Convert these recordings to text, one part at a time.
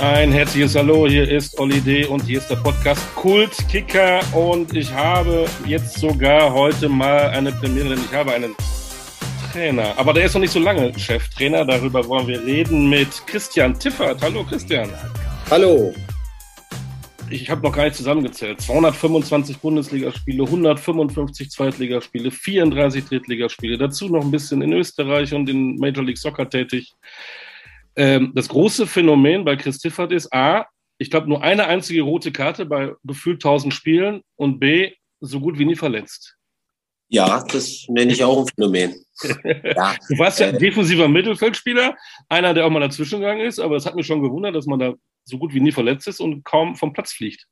Ein herzliches Hallo, hier ist Olli D. und hier ist der Podcast Kult Kicker und ich habe jetzt sogar heute mal eine Premiere, denn ich habe einen Trainer, aber der ist noch nicht so lange Cheftrainer, darüber wollen wir reden mit Christian Tiffert. Hallo Christian. Hallo. Ich habe noch gar nicht zusammengezählt. 225 Bundesligaspiele, 155 Zweitligaspiele, 34 Drittligaspiele, dazu noch ein bisschen in Österreich und in Major League Soccer tätig. Ähm, das große Phänomen bei Chris Tiffert ist A, ich glaube, nur eine einzige rote Karte bei gefühlt 1000 Spielen und B, so gut wie nie verletzt. Ja, das nenne ich auch ein Phänomen. ja. Du warst ja ein defensiver Mittelfeldspieler, einer, der auch mal dazwischen gegangen ist, aber es hat mich schon gewundert, dass man da so gut wie nie verletzt ist und kaum vom Platz fliegt.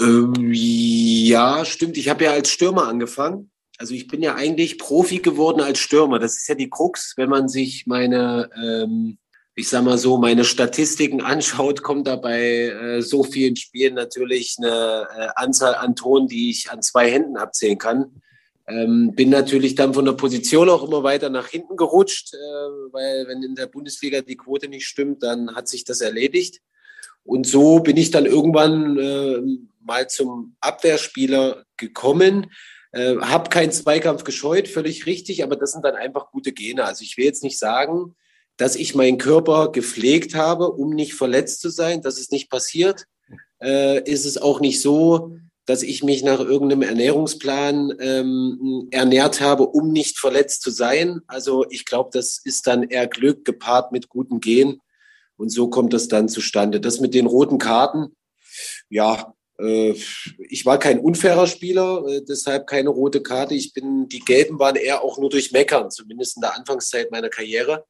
Ähm, ja, stimmt. Ich habe ja als Stürmer angefangen also ich bin ja eigentlich Profi geworden als Stürmer. Das ist ja die Krux, wenn man sich meine, ähm, ich sag mal so, meine Statistiken anschaut, kommt da bei äh, so vielen Spielen natürlich eine äh, Anzahl an Toren, die ich an zwei Händen abzählen kann. Ähm, bin natürlich dann von der Position auch immer weiter nach hinten gerutscht, äh, weil wenn in der Bundesliga die Quote nicht stimmt, dann hat sich das erledigt. Und so bin ich dann irgendwann äh, mal zum Abwehrspieler gekommen äh, habe keinen Zweikampf gescheut, völlig richtig, aber das sind dann einfach gute Gene. Also ich will jetzt nicht sagen, dass ich meinen Körper gepflegt habe, um nicht verletzt zu sein. Das ist nicht passiert. Äh, ist es auch nicht so, dass ich mich nach irgendeinem Ernährungsplan ähm, ernährt habe, um nicht verletzt zu sein. Also ich glaube, das ist dann eher Glück gepaart mit guten Gen. Und so kommt das dann zustande. Das mit den roten Karten, ja, ich war kein unfairer Spieler, äh, deshalb keine rote Karte. Ich bin, die Gelben waren eher auch nur durch Meckern, zumindest in der Anfangszeit meiner Karriere.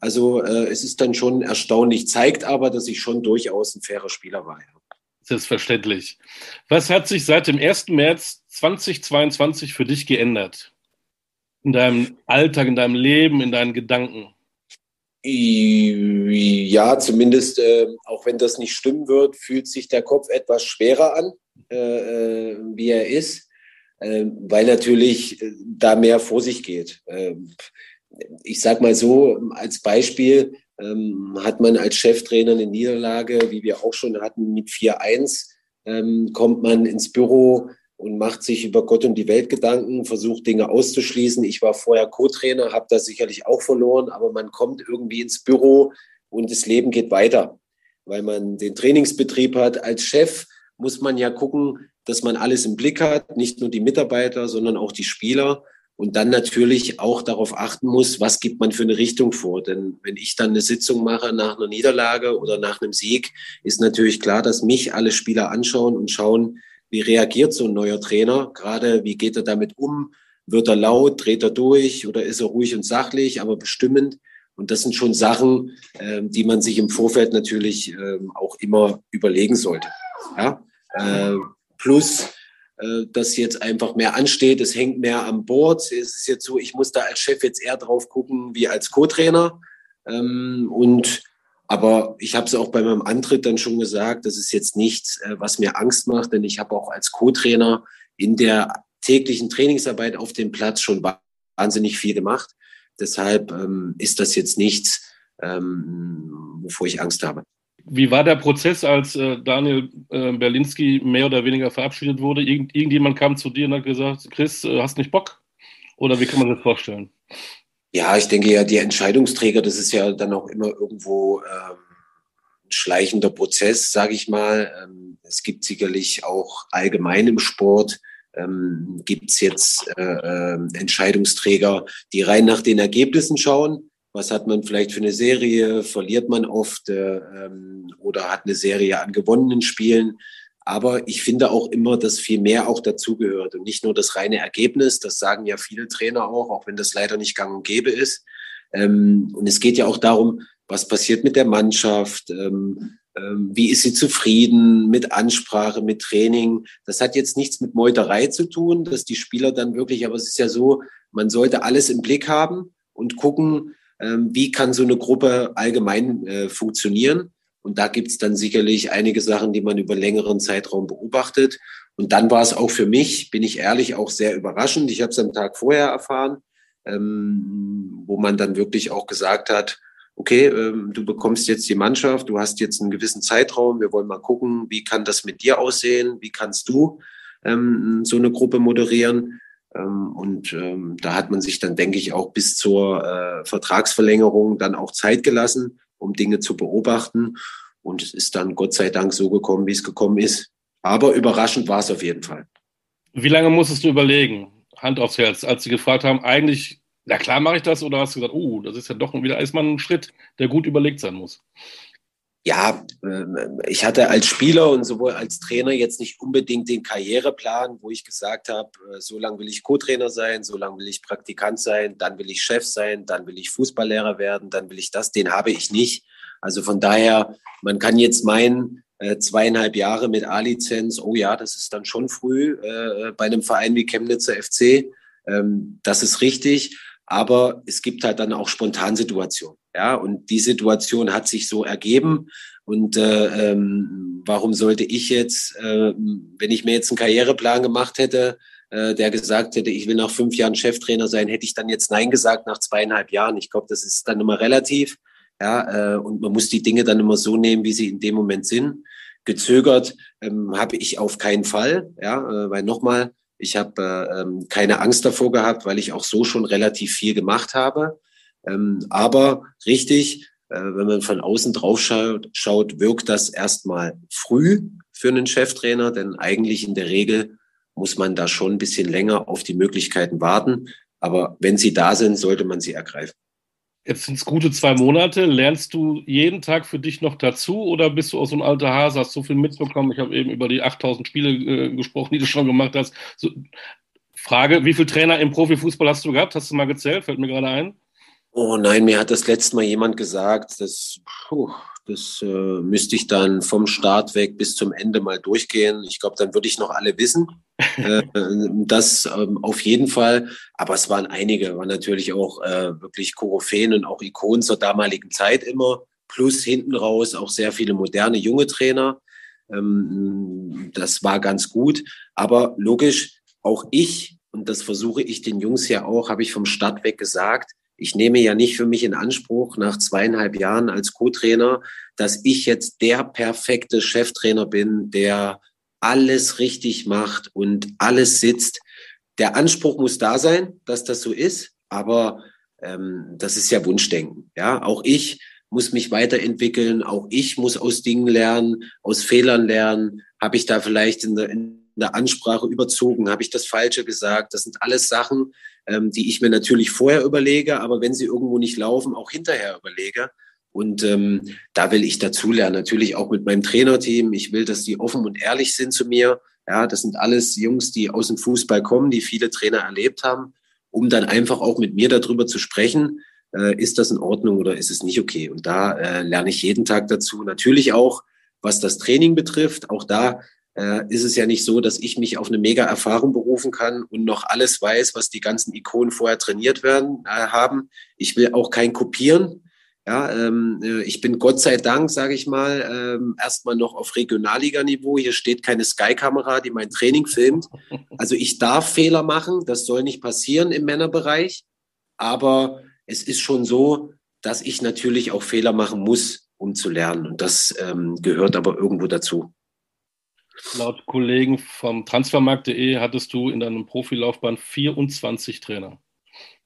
Also äh, es ist dann schon erstaunlich, zeigt aber, dass ich schon durchaus ein fairer Spieler war. Selbstverständlich. Was hat sich seit dem 1. März 2022 für dich geändert? In deinem Alltag, in deinem Leben, in deinen Gedanken? Ja, zumindest, äh, auch wenn das nicht stimmen wird, fühlt sich der Kopf etwas schwerer an, äh, äh wie er ist, äh, weil natürlich äh, da mehr vor sich geht. Ähm, ich sage mal so, als Beispiel ähm, hat man als Cheftrainer eine Niederlage, wie wir auch schon hatten, mit 4-1, ähm, kommt man ins Büro, und macht sich über Gott und die Welt Gedanken, versucht Dinge auszuschließen. Ich war vorher Co-Trainer, habe das sicherlich auch verloren, aber man kommt irgendwie ins Büro und das Leben geht weiter, weil man den Trainingsbetrieb hat. Als Chef muss man ja gucken, dass man alles im Blick hat, nicht nur die Mitarbeiter, sondern auch die Spieler und dann natürlich auch darauf achten muss, was gibt man für eine Richtung vor. Denn wenn ich dann eine Sitzung mache nach einer Niederlage oder nach einem Sieg, ist natürlich klar, dass mich alle Spieler anschauen und schauen, wie reagiert so ein neuer Trainer? Gerade wie geht er damit um? Wird er laut? Dreht er durch? Oder ist er ruhig und sachlich, aber bestimmend? Und das sind schon Sachen, äh, die man sich im Vorfeld natürlich äh, auch immer überlegen sollte. Ja? Äh, plus, äh, dass jetzt einfach mehr ansteht, es hängt mehr am Board. Es ist jetzt so, ich muss da als Chef jetzt eher drauf gucken wie als Co-Trainer. Ähm, und aber ich habe es auch bei meinem Antritt dann schon gesagt, das ist jetzt nichts, äh, was mir Angst macht, denn ich habe auch als Co-Trainer in der täglichen Trainingsarbeit auf dem Platz schon wahnsinnig viel gemacht. Deshalb ähm, ist das jetzt nichts, ähm, wovor ich Angst habe. Wie war der Prozess, als äh, Daniel äh, Berlinski mehr oder weniger verabschiedet wurde? Irgend, irgendjemand kam zu dir und hat gesagt, Chris, äh, hast nicht Bock? Oder wie kann man das vorstellen? Ja, ich denke ja, die Entscheidungsträger, das ist ja dann auch immer irgendwo ähm, ein schleichender Prozess, sage ich mal. Ähm, es gibt sicherlich auch allgemein im Sport, ähm, gibt es jetzt äh, äh, Entscheidungsträger, die rein nach den Ergebnissen schauen. Was hat man vielleicht für eine Serie? Verliert man oft äh, ähm, oder hat eine Serie an gewonnenen Spielen? Aber ich finde auch immer, dass viel mehr auch dazugehört und nicht nur das reine Ergebnis. Das sagen ja viele Trainer auch, auch wenn das leider nicht gang und gäbe ist. Ähm, und es geht ja auch darum, was passiert mit der Mannschaft, ähm, ähm, wie ist sie zufrieden mit Ansprache, mit Training. Das hat jetzt nichts mit Meuterei zu tun, dass die Spieler dann wirklich, aber es ist ja so, man sollte alles im Blick haben und gucken, wie kann so eine Gruppe allgemein äh, funktionieren. Und da gibt's dann sicherlich einige Sachen, die man über längeren Zeitraum beobachtet. Und dann war es auch für mich, bin ich ehrlich, auch sehr überraschend. Ich habe es am Tag vorher erfahren, ähm, wo man dann wirklich auch gesagt hat, okay, ähm, du bekommst jetzt die Mannschaft, du hast jetzt einen gewissen Zeitraum, wir wollen mal gucken, wie kann das mit dir aussehen, wie kannst du ähm, so eine Gruppe moderieren. Ähm, und ähm, da hat man sich dann, denke ich, auch bis zur äh, Vertragsverlängerung dann auch Zeit gelassen, um Dinge zu beobachten. Und es ist dann Gott sei Dank so gekommen, wie es gekommen ist. Aber überraschend war es auf jeden Fall. Wie lange musstest du überlegen? Hand aufs Herz, als sie gefragt haben, eigentlich, na klar mache ich das, oder hast du gesagt, oh, das ist ja doch wieder erstmal ein Schritt, der gut überlegt sein muss? Ja, ähm, ich hatte als Spieler und sowohl als Trainer jetzt nicht unbedingt den Karriereplan, wo ich gesagt habe, äh, so lange will ich Co-Trainer sein, so lange will ich Praktikant sein, dann will ich Chef sein, dann will ich Fußballlehrer werden, dann will ich das. Den habe ich nicht. Also von daher, man kann jetzt meinen, äh, zweieinhalb Jahre mit A-Lizenz, oh ja, das ist dann schon früh äh, bei einem Verein wie Chemnitzer FC. Ähm, das ist richtig. Aber es gibt halt dann auch Spontansituationen. Ja, und die Situation hat sich so ergeben. Und äh, ähm, warum sollte ich jetzt, äh, wenn ich mir jetzt einen Karriereplan gemacht hätte, äh, der gesagt hätte, ich will nach fünf Jahren Cheftrainer sein, hätte ich dann jetzt Nein gesagt nach zweieinhalb Jahren. Ich glaube, das ist dann immer relativ. Ja, äh, und man muss die Dinge dann immer so nehmen, wie sie in dem Moment sind. Gezögert ähm, habe ich auf keinen Fall, ja, äh, weil nochmal, ich habe äh, ähm, keine Angst davor gehabt, weil ich auch so schon relativ viel gemacht habe. Ähm, aber richtig, äh, wenn man von außen drauf schaut, schaut, wirkt das erstmal früh für einen Cheftrainer, denn eigentlich in der Regel muss man da schon ein bisschen länger auf die Möglichkeiten warten. Aber wenn sie da sind, sollte man sie ergreifen. Jetzt sind es gute zwei Monate. Lernst du jeden Tag für dich noch dazu oder bist du aus so ein alter Hase, hast so viel mitbekommen? Ich habe eben über die 8000 Spiele äh, gesprochen, die du schon gemacht hast. So, Frage, wie viele Trainer im Profifußball hast du gehabt? Hast du mal gezählt? Fällt mir gerade ein. Oh nein, mir hat das letzte Mal jemand gesagt, dass, puh, das äh, müsste ich dann vom Start weg bis zum Ende mal durchgehen. Ich glaube, dann würde ich noch alle wissen. äh, das ähm, auf jeden Fall. Aber es waren einige, waren natürlich auch äh, wirklich Koryphäen und auch Ikonen zur damaligen Zeit immer. Plus hinten raus auch sehr viele moderne junge Trainer. Ähm, das war ganz gut. Aber logisch, auch ich, und das versuche ich den Jungs ja auch, habe ich vom Start weg gesagt, ich nehme ja nicht für mich in Anspruch nach zweieinhalb Jahren als Co-Trainer, dass ich jetzt der perfekte Cheftrainer bin, der alles richtig macht und alles sitzt. Der Anspruch muss da sein, dass das so ist, aber ähm, das ist ja Wunschdenken. Ja, auch ich muss mich weiterentwickeln, auch ich muss aus Dingen lernen, aus Fehlern lernen. Habe ich da vielleicht in der, in der Ansprache überzogen? Habe ich das Falsche gesagt? Das sind alles Sachen, ähm, die ich mir natürlich vorher überlege, aber wenn sie irgendwo nicht laufen, auch hinterher überlege. Und ähm, da will ich dazulernen, natürlich auch mit meinem Trainerteam. Ich will, dass die offen und ehrlich sind zu mir. Ja, das sind alles Jungs, die aus dem Fußball kommen, die viele Trainer erlebt haben, um dann einfach auch mit mir darüber zu sprechen, äh, ist das in Ordnung oder ist es nicht okay? Und da äh, lerne ich jeden Tag dazu. Natürlich auch, was das Training betrifft. Auch da äh, ist es ja nicht so, dass ich mich auf eine mega Erfahrung berufen kann und noch alles weiß, was die ganzen Ikonen vorher trainiert werden äh, haben. Ich will auch kein kopieren. Ja, ähm, äh, ich bin Gott sei Dank, sage ich mal, ähm, erstmal noch auf Regionalliganiveau. Hier steht keine Sky-Kamera, die mein Training filmt. Also ich darf Fehler machen, das soll nicht passieren im Männerbereich. Aber es ist schon so, dass ich natürlich auch Fehler machen muss, um zu lernen. Und das ähm, gehört aber irgendwo dazu. Laut Kollegen vom Transfermarkt.de hattest du in deinem Profilaufbahn 24 Trainer.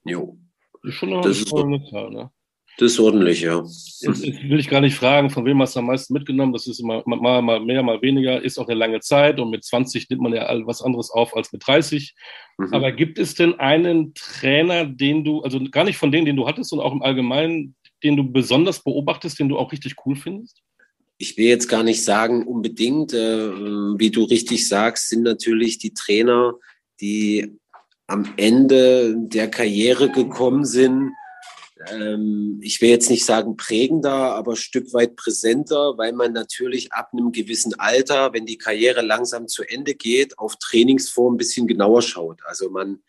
Jo. Das ist schon eine das tolle Zahl, ne? Das ist ordentlich, ja. Jetzt, jetzt, will ich gar nicht fragen, von wem hast du am meisten mitgenommen? Das ist immer mal, mal mehr, mal weniger, ist auch eine lange Zeit und mit 20 nimmt man ja was anderes auf als mit 30. Mhm. Aber gibt es denn einen Trainer, den du, also gar nicht von denen, den du hattest, sondern auch im Allgemeinen, den du besonders beobachtest, den du auch richtig cool findest? Ich will jetzt gar nicht sagen unbedingt, äh, wie du richtig sagst, sind natürlich die Trainer, die am Ende der Karriere gekommen sind. Ähm, ich will jetzt nicht sagen prägender, aber Stück weit präsenter, weil man natürlich ab einem gewissen Alter, wenn die Karriere langsam zu Ende geht, auf Trainingsform ein bisschen genauer schaut. Also man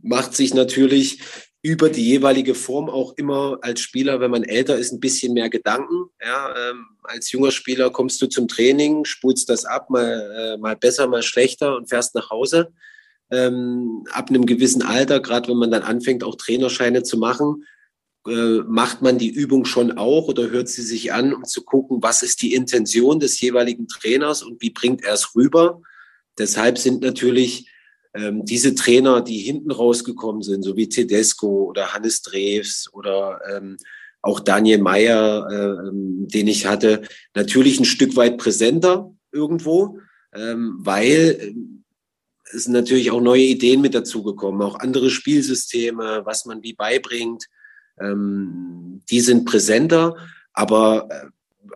macht sich natürlich über die jeweilige Form auch immer als Spieler, wenn man älter ist, ein bisschen mehr Gedanken. Ja, ähm, als junger Spieler kommst du zum Training, spulst das ab, mal, äh, mal besser, mal schlechter und fährst nach Hause. Ähm, ab einem gewissen Alter, gerade wenn man dann anfängt, auch Trainerscheine zu machen, äh, macht man die Übung schon auch oder hört sie sich an, um zu gucken, was ist die Intention des jeweiligen Trainers und wie bringt er es rüber. Deshalb sind natürlich ähm, diese Trainer, die hinten rausgekommen sind, so wie Tedesco oder Hannes Drews oder ähm, auch Daniel Meyer, äh, den ich hatte, natürlich ein Stück weit präsenter irgendwo, ähm, weil äh, es sind natürlich auch neue Ideen mit dazugekommen, auch andere Spielsysteme, was man wie beibringt. Ähm, die sind präsenter, aber äh,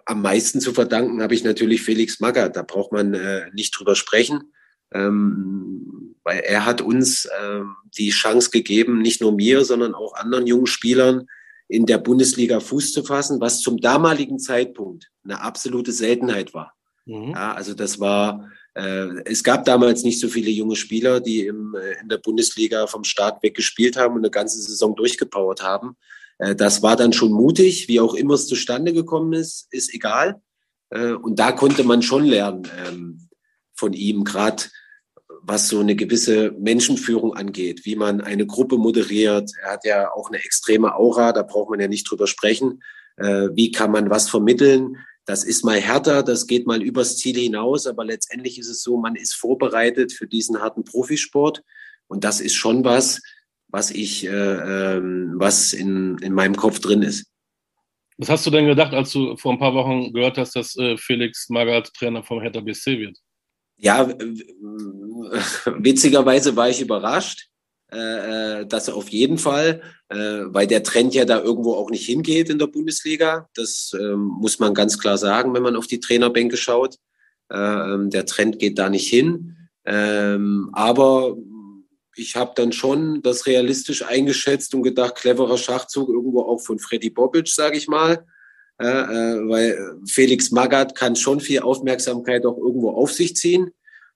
am meisten zu verdanken habe ich natürlich Felix Magath. Da braucht man äh, nicht drüber sprechen, ähm, weil er hat uns äh, die Chance gegeben, nicht nur mir, sondern auch anderen jungen Spielern in der Bundesliga Fuß zu fassen, was zum damaligen Zeitpunkt eine absolute Seltenheit war. Mhm. Ja, also das war, äh, es gab damals nicht so viele junge Spieler, die im, äh, in der Bundesliga vom Start weg gespielt haben und eine ganze Saison durchgepowert haben. Äh, das war dann schon mutig, wie auch immer es zustande gekommen ist, ist egal. Äh, und da konnte man schon lernen ähm, von ihm, gerade was so eine gewisse Menschenführung angeht, wie man eine Gruppe moderiert. Er hat ja auch eine extreme Aura, da braucht man ja nicht drüber sprechen. Äh, wie kann man was vermitteln? Das ist mal härter, das geht mal übers Ziel hinaus, aber letztendlich ist es so, man ist vorbereitet für diesen harten Profisport. Und das ist schon was, was ich, äh, ähm, was in, in meinem Kopf drin ist. Was hast du denn gedacht, als du vor ein paar Wochen gehört hast, dass äh, Felix Magath Trainer vom Hertha BSC wird? Ja, witzigerweise war ich überrascht. Äh, äh, das auf jeden Fall, äh, weil der Trend ja da irgendwo auch nicht hingeht in der Bundesliga. Das ähm, muss man ganz klar sagen, wenn man auf die Trainerbänke schaut. Äh, ähm, der Trend geht da nicht hin. Ähm, aber ich habe dann schon das realistisch eingeschätzt und gedacht, cleverer Schachzug irgendwo auch von Freddy Bobic, sage ich mal. Äh, äh, weil Felix Magath kann schon viel Aufmerksamkeit auch irgendwo auf sich ziehen.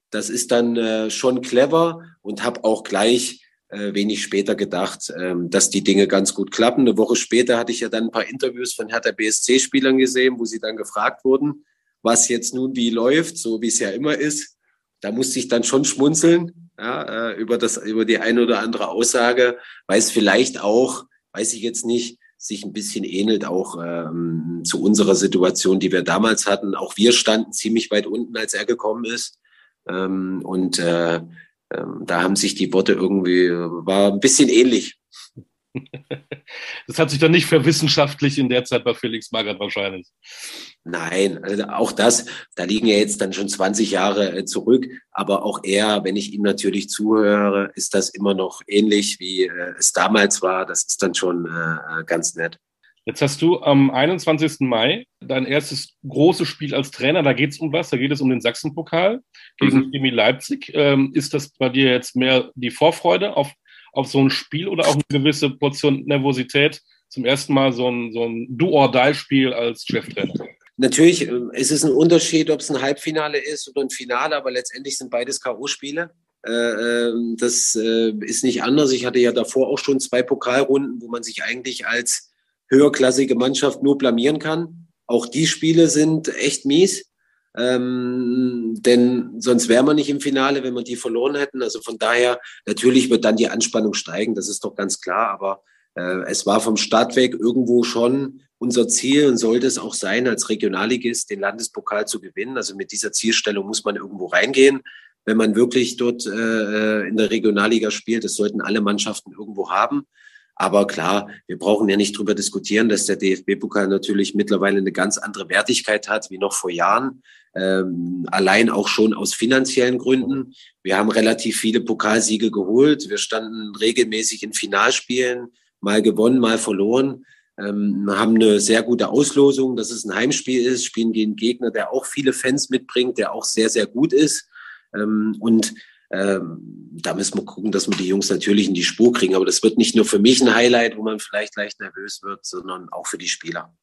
Das ist dann äh, schon clever und habe auch gleich äh, wenig später gedacht, ähm, dass die Dinge ganz gut klappen. Eine Woche später hatte ich ja dann ein paar Interviews von Hertha BSC-Spielern gesehen, wo sie dann gefragt wurden, was jetzt nun wie läuft, so wie es ja immer ist. Da musste ich dann schon schmunzeln ja, über, das, über die eine oder andere Aussage, weil es vielleicht auch, weiß ich jetzt nicht, sich ein bisschen ähnelt auch ähm, zu unserer Situation, die wir damals hatten. Auch wir standen ziemlich weit unten, als er gekommen ist. Ähm, und äh, äh, da haben sich die Worte irgendwie, war ein bisschen ähnlich. Das hat sich dann nicht verwissenschaftlich in der Zeit bei Felix Magath wahrscheinlich. Nein, also auch das, da liegen ja jetzt dann schon 20 Jahre äh, zurück. Aber auch er, wenn ich ihm natürlich zuhöre, ist das immer noch ähnlich, wie äh, es damals war. Das ist dann schon äh, ganz nett. Jetzt hast du am 21. Mai dein erstes großes Spiel als Trainer. Da geht es um was? Da geht es um den Sachsenpokal gegen mhm. Leipzig. Ähm, ist das bei dir jetzt mehr die Vorfreude auf auf so ein Spiel oder auch eine gewisse Portion Nervosität, zum ersten Mal so ein, so ein Do-or-Die-Spiel als Cheftrainer? Natürlich äh, ist es ein Unterschied, ob es ein Halbfinale ist oder ein Finale, aber letztendlich sind beides K.O.-Spiele. Äh, ähm, das äh, ist nicht anders. Ich hatte ja davor auch schon zwei Pokalrunden, wo man sich eigentlich als höherklassige Mannschaft nur blamieren kann. Auch die Spiele sind echt mies. Ähm, denn sonst wäre man nicht im Finale, wenn wir die verloren hätten. Also von daher, natürlich wird dann die Anspannung steigen, das ist doch ganz klar. Aber äh, es war vom Start weg irgendwo schon unser Ziel und sollte es auch sein, als Regionalligist den Landespokal zu gewinnen. Also mit dieser Zielstellung muss man irgendwo reingehen. Wenn man wirklich dort äh, in der Regionalliga spielt, das sollten alle Mannschaften irgendwo haben. Aber klar, wir brauchen ja nicht drüber diskutieren, dass der DFB-Pokal natürlich mittlerweile eine ganz andere Wertigkeit hat wie noch vor Jahren. Ähm, allein auch schon aus finanziellen Gründen. Wir haben relativ viele Pokalsiege geholt. Wir standen regelmäßig in Finalspielen, mal gewonnen, mal verloren. Ähm, haben eine sehr gute Auslosung, dass es ein Heimspiel ist, spielen gegen Gegner, der auch viele Fans mitbringt, der auch sehr, sehr gut ist. Ähm, und ähm, da müssen wir gucken, dass wir die Jungs natürlich in die Spur kriegen. Aber das wird nicht nur für mich ein Highlight, wo man vielleicht leicht nervös wird, sondern auch für die Spieler.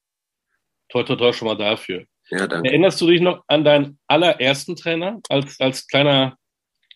Toi, toi, toi schon mal dafür. Ja, danke. Erinnerst du dich noch an deinen allerersten Trainer als, als, kleiner,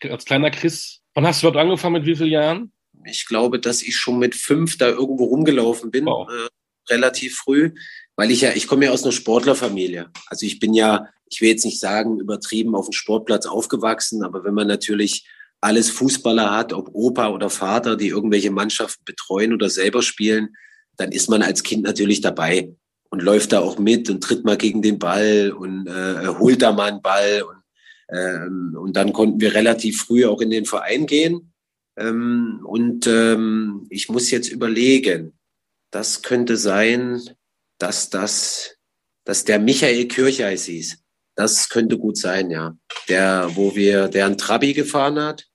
als kleiner Chris? Wann hast du dort angefangen? Mit wie vielen Jahren? Ich glaube, dass ich schon mit fünf da irgendwo rumgelaufen bin, wow. äh, relativ früh, weil ich ja, ich komme ja aus einer Sportlerfamilie. Also ich bin ja ich will jetzt nicht sagen, übertrieben auf dem Sportplatz aufgewachsen, aber wenn man natürlich alles Fußballer hat, ob Opa oder Vater, die irgendwelche Mannschaften betreuen oder selber spielen, dann ist man als Kind natürlich dabei und läuft da auch mit und tritt mal gegen den Ball und äh, holt da mal einen Ball. Und, ähm, und dann konnten wir relativ früh auch in den Verein gehen. Ähm, und ähm, ich muss jetzt überlegen, das könnte sein, dass das, dass der Michael Kirchheis hieß. Das könnte gut sein, ja. Der, wo wir, der ein Trabi gefahren hat.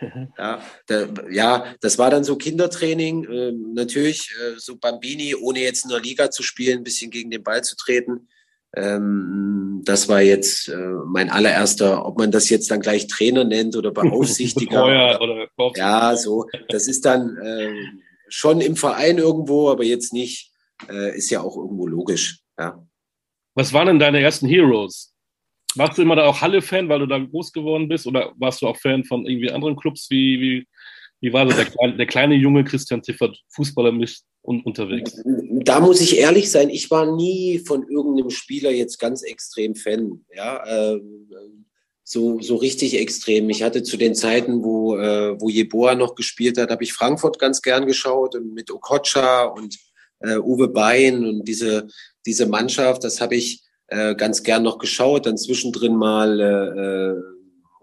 Ja, der, ja, das war dann so Kindertraining. Äh, natürlich äh, so Bambini, ohne jetzt in der Liga zu spielen, ein bisschen gegen den Ball zu treten. Ähm, das war jetzt äh, mein allererster, ob man das jetzt dann gleich Trainer nennt oder Beaufsichtiger. oder, oder ja, so. Das ist dann äh, schon im Verein irgendwo, aber jetzt nicht. Äh, ist ja auch irgendwo logisch. Ja. Was waren denn deine ersten Heroes? Warst du immer da auch Halle-Fan, weil du da groß geworden bist? Oder warst du auch Fan von irgendwie anderen Clubs? Wie, wie, wie war so der, kleine, der kleine junge Christian Tiffert, Fußballer mich un unterwegs? Da muss ich ehrlich sein, ich war nie von irgendeinem Spieler jetzt ganz extrem Fan. Ja, äh, so, so richtig extrem. Ich hatte zu den Zeiten, wo, äh, wo Jeboa noch gespielt hat, habe ich Frankfurt ganz gern geschaut und mit Okocha und äh, Uwe Bein und diese, diese Mannschaft, das habe ich äh, ganz gern noch geschaut. Dann zwischendrin mal äh, äh,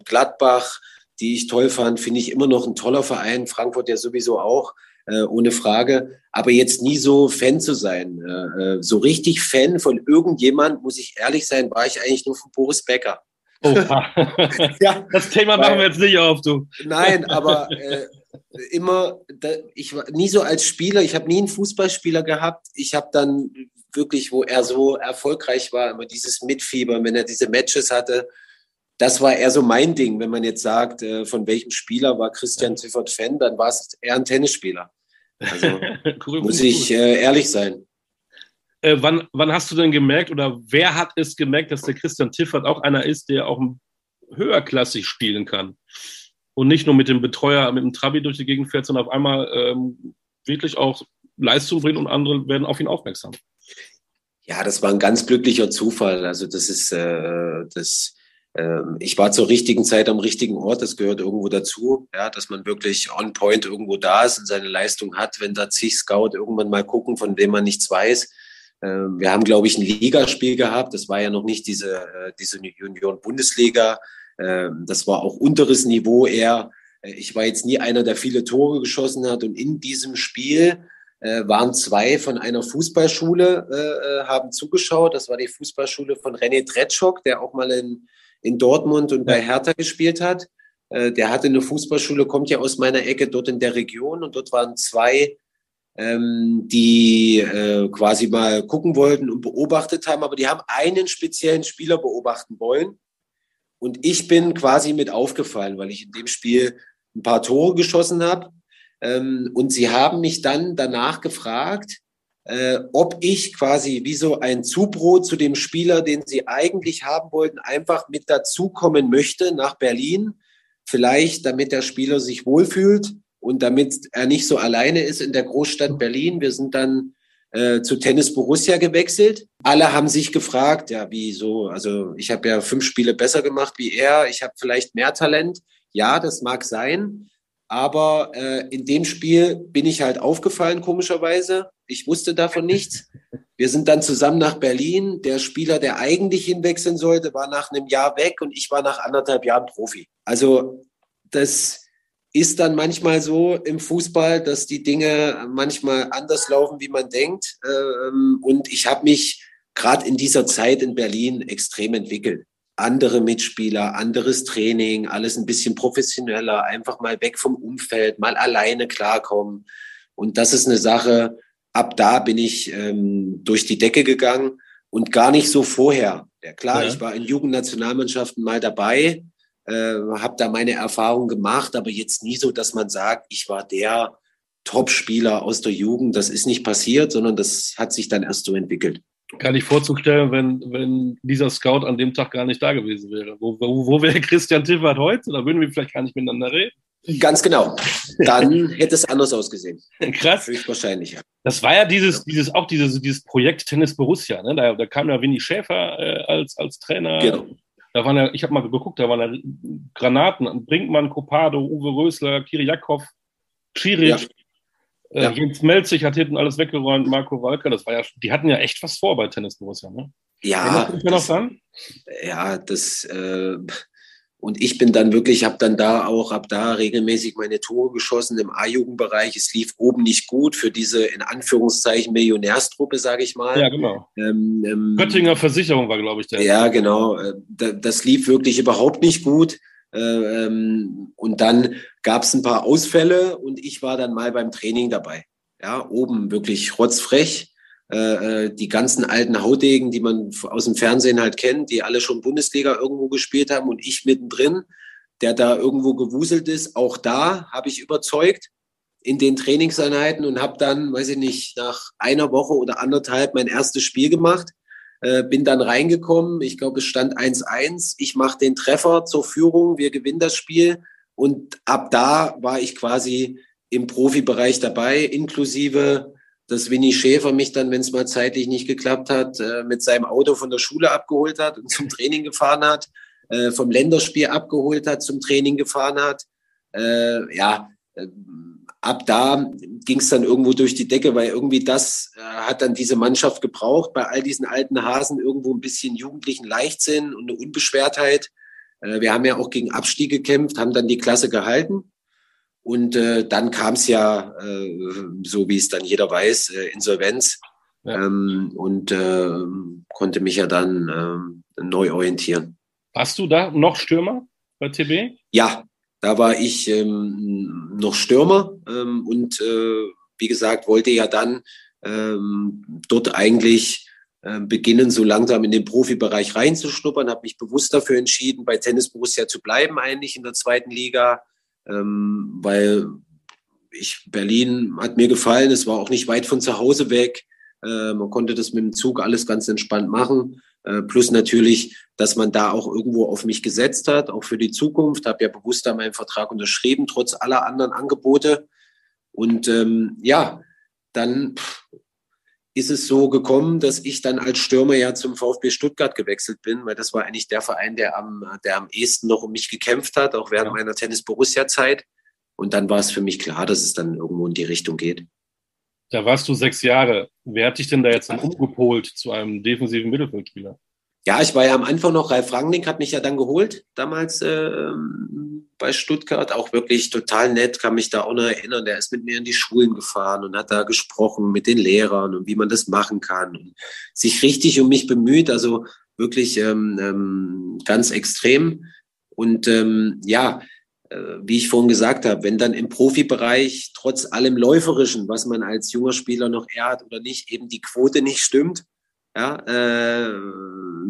Gladbach, die ich toll fand, finde ich immer noch ein toller Verein. Frankfurt ja sowieso auch, äh, ohne Frage. Aber jetzt nie so Fan zu sein. Äh, äh so richtig Fan von irgendjemand, muss ich ehrlich sein, war ich eigentlich nur von Boris Becker. Oh, ja, das Thema machen wir jetzt nicht auf, du. Nein, aber äh, immer, ich war nie so als Spieler, ich habe nie einen Fußballspieler gehabt. Ich habe dann wirklich, wo er so erfolgreich war, immer dieses Mitfiebern, wenn er diese Matches hatte. Das war eher so mein Ding. Wenn man jetzt sagt, äh, von welchem Spieler war Christian Ziffert Fan, dann war es eher ein Tennisspieler. Also muss ich äh, ehrlich sein. Äh, wann, wann hast du denn gemerkt oder wer hat es gemerkt, dass der Christian Tiffert auch einer ist, der auch höherklassig spielen kann? Und nicht nur mit dem Betreuer, mit dem Trabi durch die Gegend fährt, sondern auf einmal ähm, wirklich auch Leistung bringt und andere werden auf ihn aufmerksam. Ja, das war ein ganz glücklicher Zufall. Also das ist äh, das. Äh, ich war zur richtigen Zeit am richtigen Ort. Das gehört irgendwo dazu, ja, dass man wirklich on Point irgendwo da ist und seine Leistung hat. Wenn da zig Scout irgendwann mal gucken, von dem man nichts weiß. Äh, wir haben, glaube ich, ein Ligaspiel gehabt. Das war ja noch nicht diese äh, diese Union Bundesliga. Äh, das war auch unteres Niveau eher. Ich war jetzt nie einer, der viele Tore geschossen hat. Und in diesem Spiel äh, waren zwei von einer Fußballschule, äh, äh, haben zugeschaut. Das war die Fußballschule von René Tretschok, der auch mal in, in Dortmund und bei Hertha gespielt hat. Äh, der hatte eine Fußballschule, kommt ja aus meiner Ecke dort in der Region und dort waren zwei, ähm, die äh, quasi mal gucken wollten und beobachtet haben, aber die haben einen speziellen Spieler beobachten wollen. Und ich bin quasi mit aufgefallen, weil ich in dem Spiel ein paar Tore geschossen habe ähm, und sie haben mich dann danach gefragt, äh, ob ich quasi wie so ein Zubrot zu dem Spieler, den sie eigentlich haben wollten, einfach mit dazukommen möchte nach Berlin. Vielleicht, damit der Spieler sich wohlfühlt und damit er nicht so alleine ist in der Großstadt Berlin. Wir sind dann äh, zu Tennis Borussia gewechselt. Alle haben sich gefragt, ja, wieso? Also ich habe ja fünf Spiele besser gemacht wie er. Ich habe vielleicht mehr Talent. Ja, das mag sein. Aber äh, in dem Spiel bin ich halt aufgefallen, komischerweise. Ich wusste davon nichts. Wir sind dann zusammen nach Berlin. Der Spieler, der eigentlich hinwechseln sollte, war nach einem Jahr weg und ich war nach anderthalb Jahren Profi. Also das ist dann manchmal so im Fußball, dass die Dinge manchmal anders laufen, wie man denkt. Ähm, und ich habe mich gerade in dieser Zeit in Berlin extrem entwickelt andere Mitspieler, anderes Training, alles ein bisschen professioneller, einfach mal weg vom Umfeld, mal alleine klarkommen. Und das ist eine Sache, ab da bin ich ähm, durch die Decke gegangen und gar nicht so vorher. Ja, klar, ja. ich war in Jugendnationalmannschaften mal dabei, äh, habe da meine Erfahrungen gemacht, aber jetzt nie so, dass man sagt, ich war der Top-Spieler aus der Jugend. Das ist nicht passiert, sondern das hat sich dann erst so entwickelt kann ich vorzustellen, wenn, wenn dieser Scout an dem Tag gar nicht da gewesen wäre. Wo, wo, wo wäre Christian Tiffert heute? Da würden wir vielleicht gar nicht miteinander reden. Ganz genau. Dann hätte es anders ausgesehen. Krass. Höchstwahrscheinlich, ja. Das war ja dieses, dieses, auch dieses, dieses Projekt Tennis Borussia. Ne? Da, da kam ja Winnie Schäfer äh, als, als Trainer. Genau. Da waren ja, ich habe mal geguckt, da waren ja Granaten. Brinkmann, Copado, Uwe Rösler, Kiriakov, Schiric. Ja. Äh, ja. Jens Melzig hat hinten alles weggeräumt, Marco Walker, das war ja, die hatten ja echt was vor bei Tennis Borussia, ne? Ja. Das, noch Ja, das, äh, und ich bin dann wirklich, habe dann da auch, habe da regelmäßig meine Tore geschossen im A-Jugendbereich. Es lief oben nicht gut für diese in Anführungszeichen Millionärstruppe, sage ich mal. Ja, genau. Ähm, ähm, Göttinger Versicherung war, glaube ich, der. Ja, genau. Äh, das lief wirklich überhaupt nicht gut. Äh, ähm, und dann gab es ein paar Ausfälle und ich war dann mal beim Training dabei. Ja, oben wirklich rotzfrech. Äh, die ganzen alten Haudegen, die man aus dem Fernsehen halt kennt, die alle schon Bundesliga irgendwo gespielt haben und ich mittendrin, der da irgendwo gewuselt ist. Auch da habe ich überzeugt in den Trainingseinheiten und habe dann, weiß ich nicht, nach einer Woche oder anderthalb mein erstes Spiel gemacht. Äh, bin dann reingekommen. Ich glaube, es stand 1-1. Ich mache den Treffer zur Führung. Wir gewinnen das Spiel. Und ab da war ich quasi im Profibereich dabei, inklusive dass Winnie Schäfer mich dann, wenn es mal zeitlich nicht geklappt hat, äh, mit seinem Auto von der Schule abgeholt hat und zum Training gefahren hat, äh, vom Länderspiel abgeholt hat, zum Training gefahren hat. Äh, ja, ab da ging es dann irgendwo durch die Decke, weil irgendwie das hat dann diese Mannschaft gebraucht, bei all diesen alten Hasen irgendwo ein bisschen jugendlichen Leichtsinn und eine Unbeschwertheit. wir haben ja auch gegen Abstieg gekämpft, haben dann die Klasse gehalten und äh, dann kam es ja, äh, so wie es dann jeder weiß, äh, Insolvenz. Ja. Ähm, und äh, konnte mich ja dann äh, neu orientieren. Warst du da noch Stürmer bei TB? Ja, da war ich ähm, noch Stürmer ähm, und äh, wie gesagt, wollte ja dann ähm, dort eigentlich äh, beginnen, so langsam in den Profibereich reinzuschnuppern, habe mich bewusst dafür entschieden, bei Tennis Borussia zu bleiben, eigentlich in der zweiten Liga ähm, weil ich, Berlin hat mir gefallen, es war auch nicht weit von zu Hause weg. Äh, man konnte das mit dem Zug alles ganz entspannt machen. Äh, plus natürlich, dass man da auch irgendwo auf mich gesetzt hat, auch für die Zukunft. Habe ja bewusst da meinen Vertrag unterschrieben, trotz aller anderen Angebote. Und ähm, ja, dann ist es so gekommen, dass ich dann als Stürmer ja zum VfB Stuttgart gewechselt bin, weil das war eigentlich der Verein, der am, der am ehesten noch um mich gekämpft hat, auch während ja. meiner Tennis-Borussia-Zeit. Und dann war es für mich klar, dass es dann irgendwo in die Richtung geht. Da warst du sechs Jahre. Wer hat dich denn da jetzt umgepolt zu einem defensiven Mittelfeldspieler? Ja, ich war ja am Anfang noch, Ralf Rangnick hat mich ja dann geholt, damals äh, bei Stuttgart, auch wirklich total nett, kann mich da auch noch erinnern. Der ist mit mir in die Schulen gefahren und hat da gesprochen mit den Lehrern und wie man das machen kann und sich richtig um mich bemüht, also wirklich ähm, ähm, ganz extrem. Und ähm, ja, äh, wie ich vorhin gesagt habe, wenn dann im Profibereich trotz allem Läuferischen, was man als junger Spieler noch eher hat oder nicht, eben die Quote nicht stimmt, ja, äh,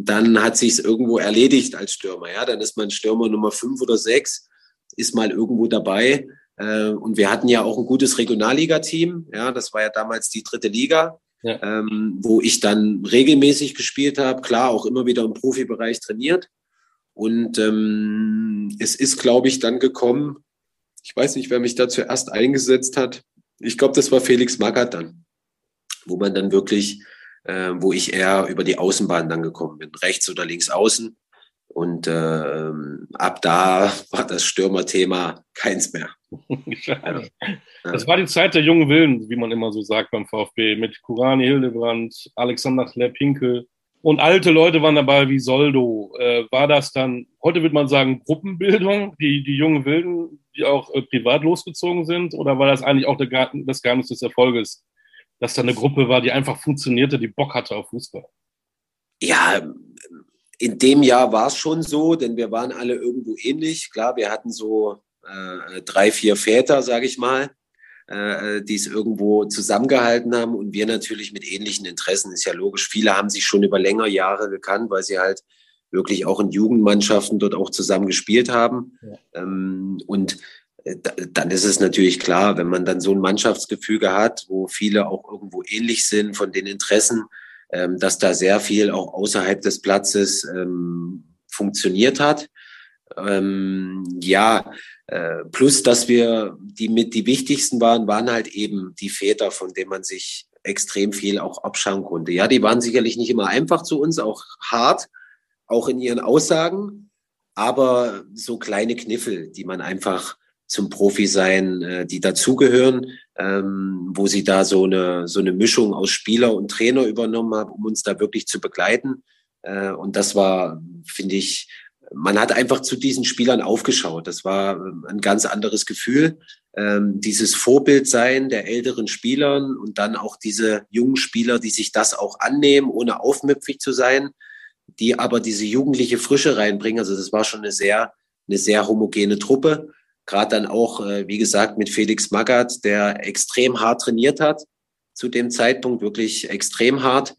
dann hat sich's irgendwo erledigt als Stürmer. Ja, dann ist man Stürmer Nummer fünf oder sechs, ist mal irgendwo dabei. Äh, und wir hatten ja auch ein gutes Regionalliga-Team. Ja, das war ja damals die dritte Liga, ja. ähm, wo ich dann regelmäßig gespielt habe. Klar, auch immer wieder im Profibereich trainiert. Und ähm, es ist, glaube ich, dann gekommen. Ich weiß nicht, wer mich da zuerst eingesetzt hat. Ich glaube, das war Felix Magath dann, wo man dann wirklich äh, wo ich eher über die Außenbahn dann gekommen bin, rechts oder links außen. Und äh, ab da war das Stürmerthema keins mehr. Schade. Das war die Zeit der jungen Willen, wie man immer so sagt beim VfB, mit Kurani Hildebrand, Alexander Klepp, Hinkel. Und alte Leute waren dabei wie Soldo. Äh, war das dann, heute würde man sagen, Gruppenbildung, die, die jungen Wilden, die auch äh, privat losgezogen sind? Oder war das eigentlich auch der, das Geheimnis des Erfolges, dass da eine Gruppe war, die einfach funktionierte, die Bock hatte auf Fußball. Ja, in dem Jahr war es schon so, denn wir waren alle irgendwo ähnlich. Klar, wir hatten so äh, drei, vier Väter, sage ich mal, äh, die es irgendwo zusammengehalten haben und wir natürlich mit ähnlichen Interessen. Ist ja logisch. Viele haben sich schon über längere Jahre gekannt, weil sie halt wirklich auch in Jugendmannschaften dort auch zusammen gespielt haben. Ja. Ähm, und dann ist es natürlich klar, wenn man dann so ein Mannschaftsgefüge hat, wo viele auch irgendwo ähnlich sind von den Interessen, ähm, dass da sehr viel auch außerhalb des Platzes ähm, funktioniert hat. Ähm, ja, äh, plus, dass wir die mit die wichtigsten waren, waren halt eben die Väter, von denen man sich extrem viel auch abschauen konnte. Ja, die waren sicherlich nicht immer einfach zu uns, auch hart, auch in ihren Aussagen, aber so kleine Kniffel, die man einfach zum Profi-Sein, äh, die dazugehören, ähm, wo sie da so eine, so eine Mischung aus Spieler und Trainer übernommen haben, um uns da wirklich zu begleiten. Äh, und das war, finde ich, man hat einfach zu diesen Spielern aufgeschaut. Das war ähm, ein ganz anderes Gefühl. Ähm, dieses Vorbildsein der älteren Spielern und dann auch diese jungen Spieler, die sich das auch annehmen, ohne aufmüpfig zu sein, die aber diese jugendliche Frische reinbringen. Also das war schon eine sehr, eine sehr homogene Truppe. Gerade dann auch, äh, wie gesagt, mit Felix Magath, der extrem hart trainiert hat zu dem Zeitpunkt, wirklich extrem hart.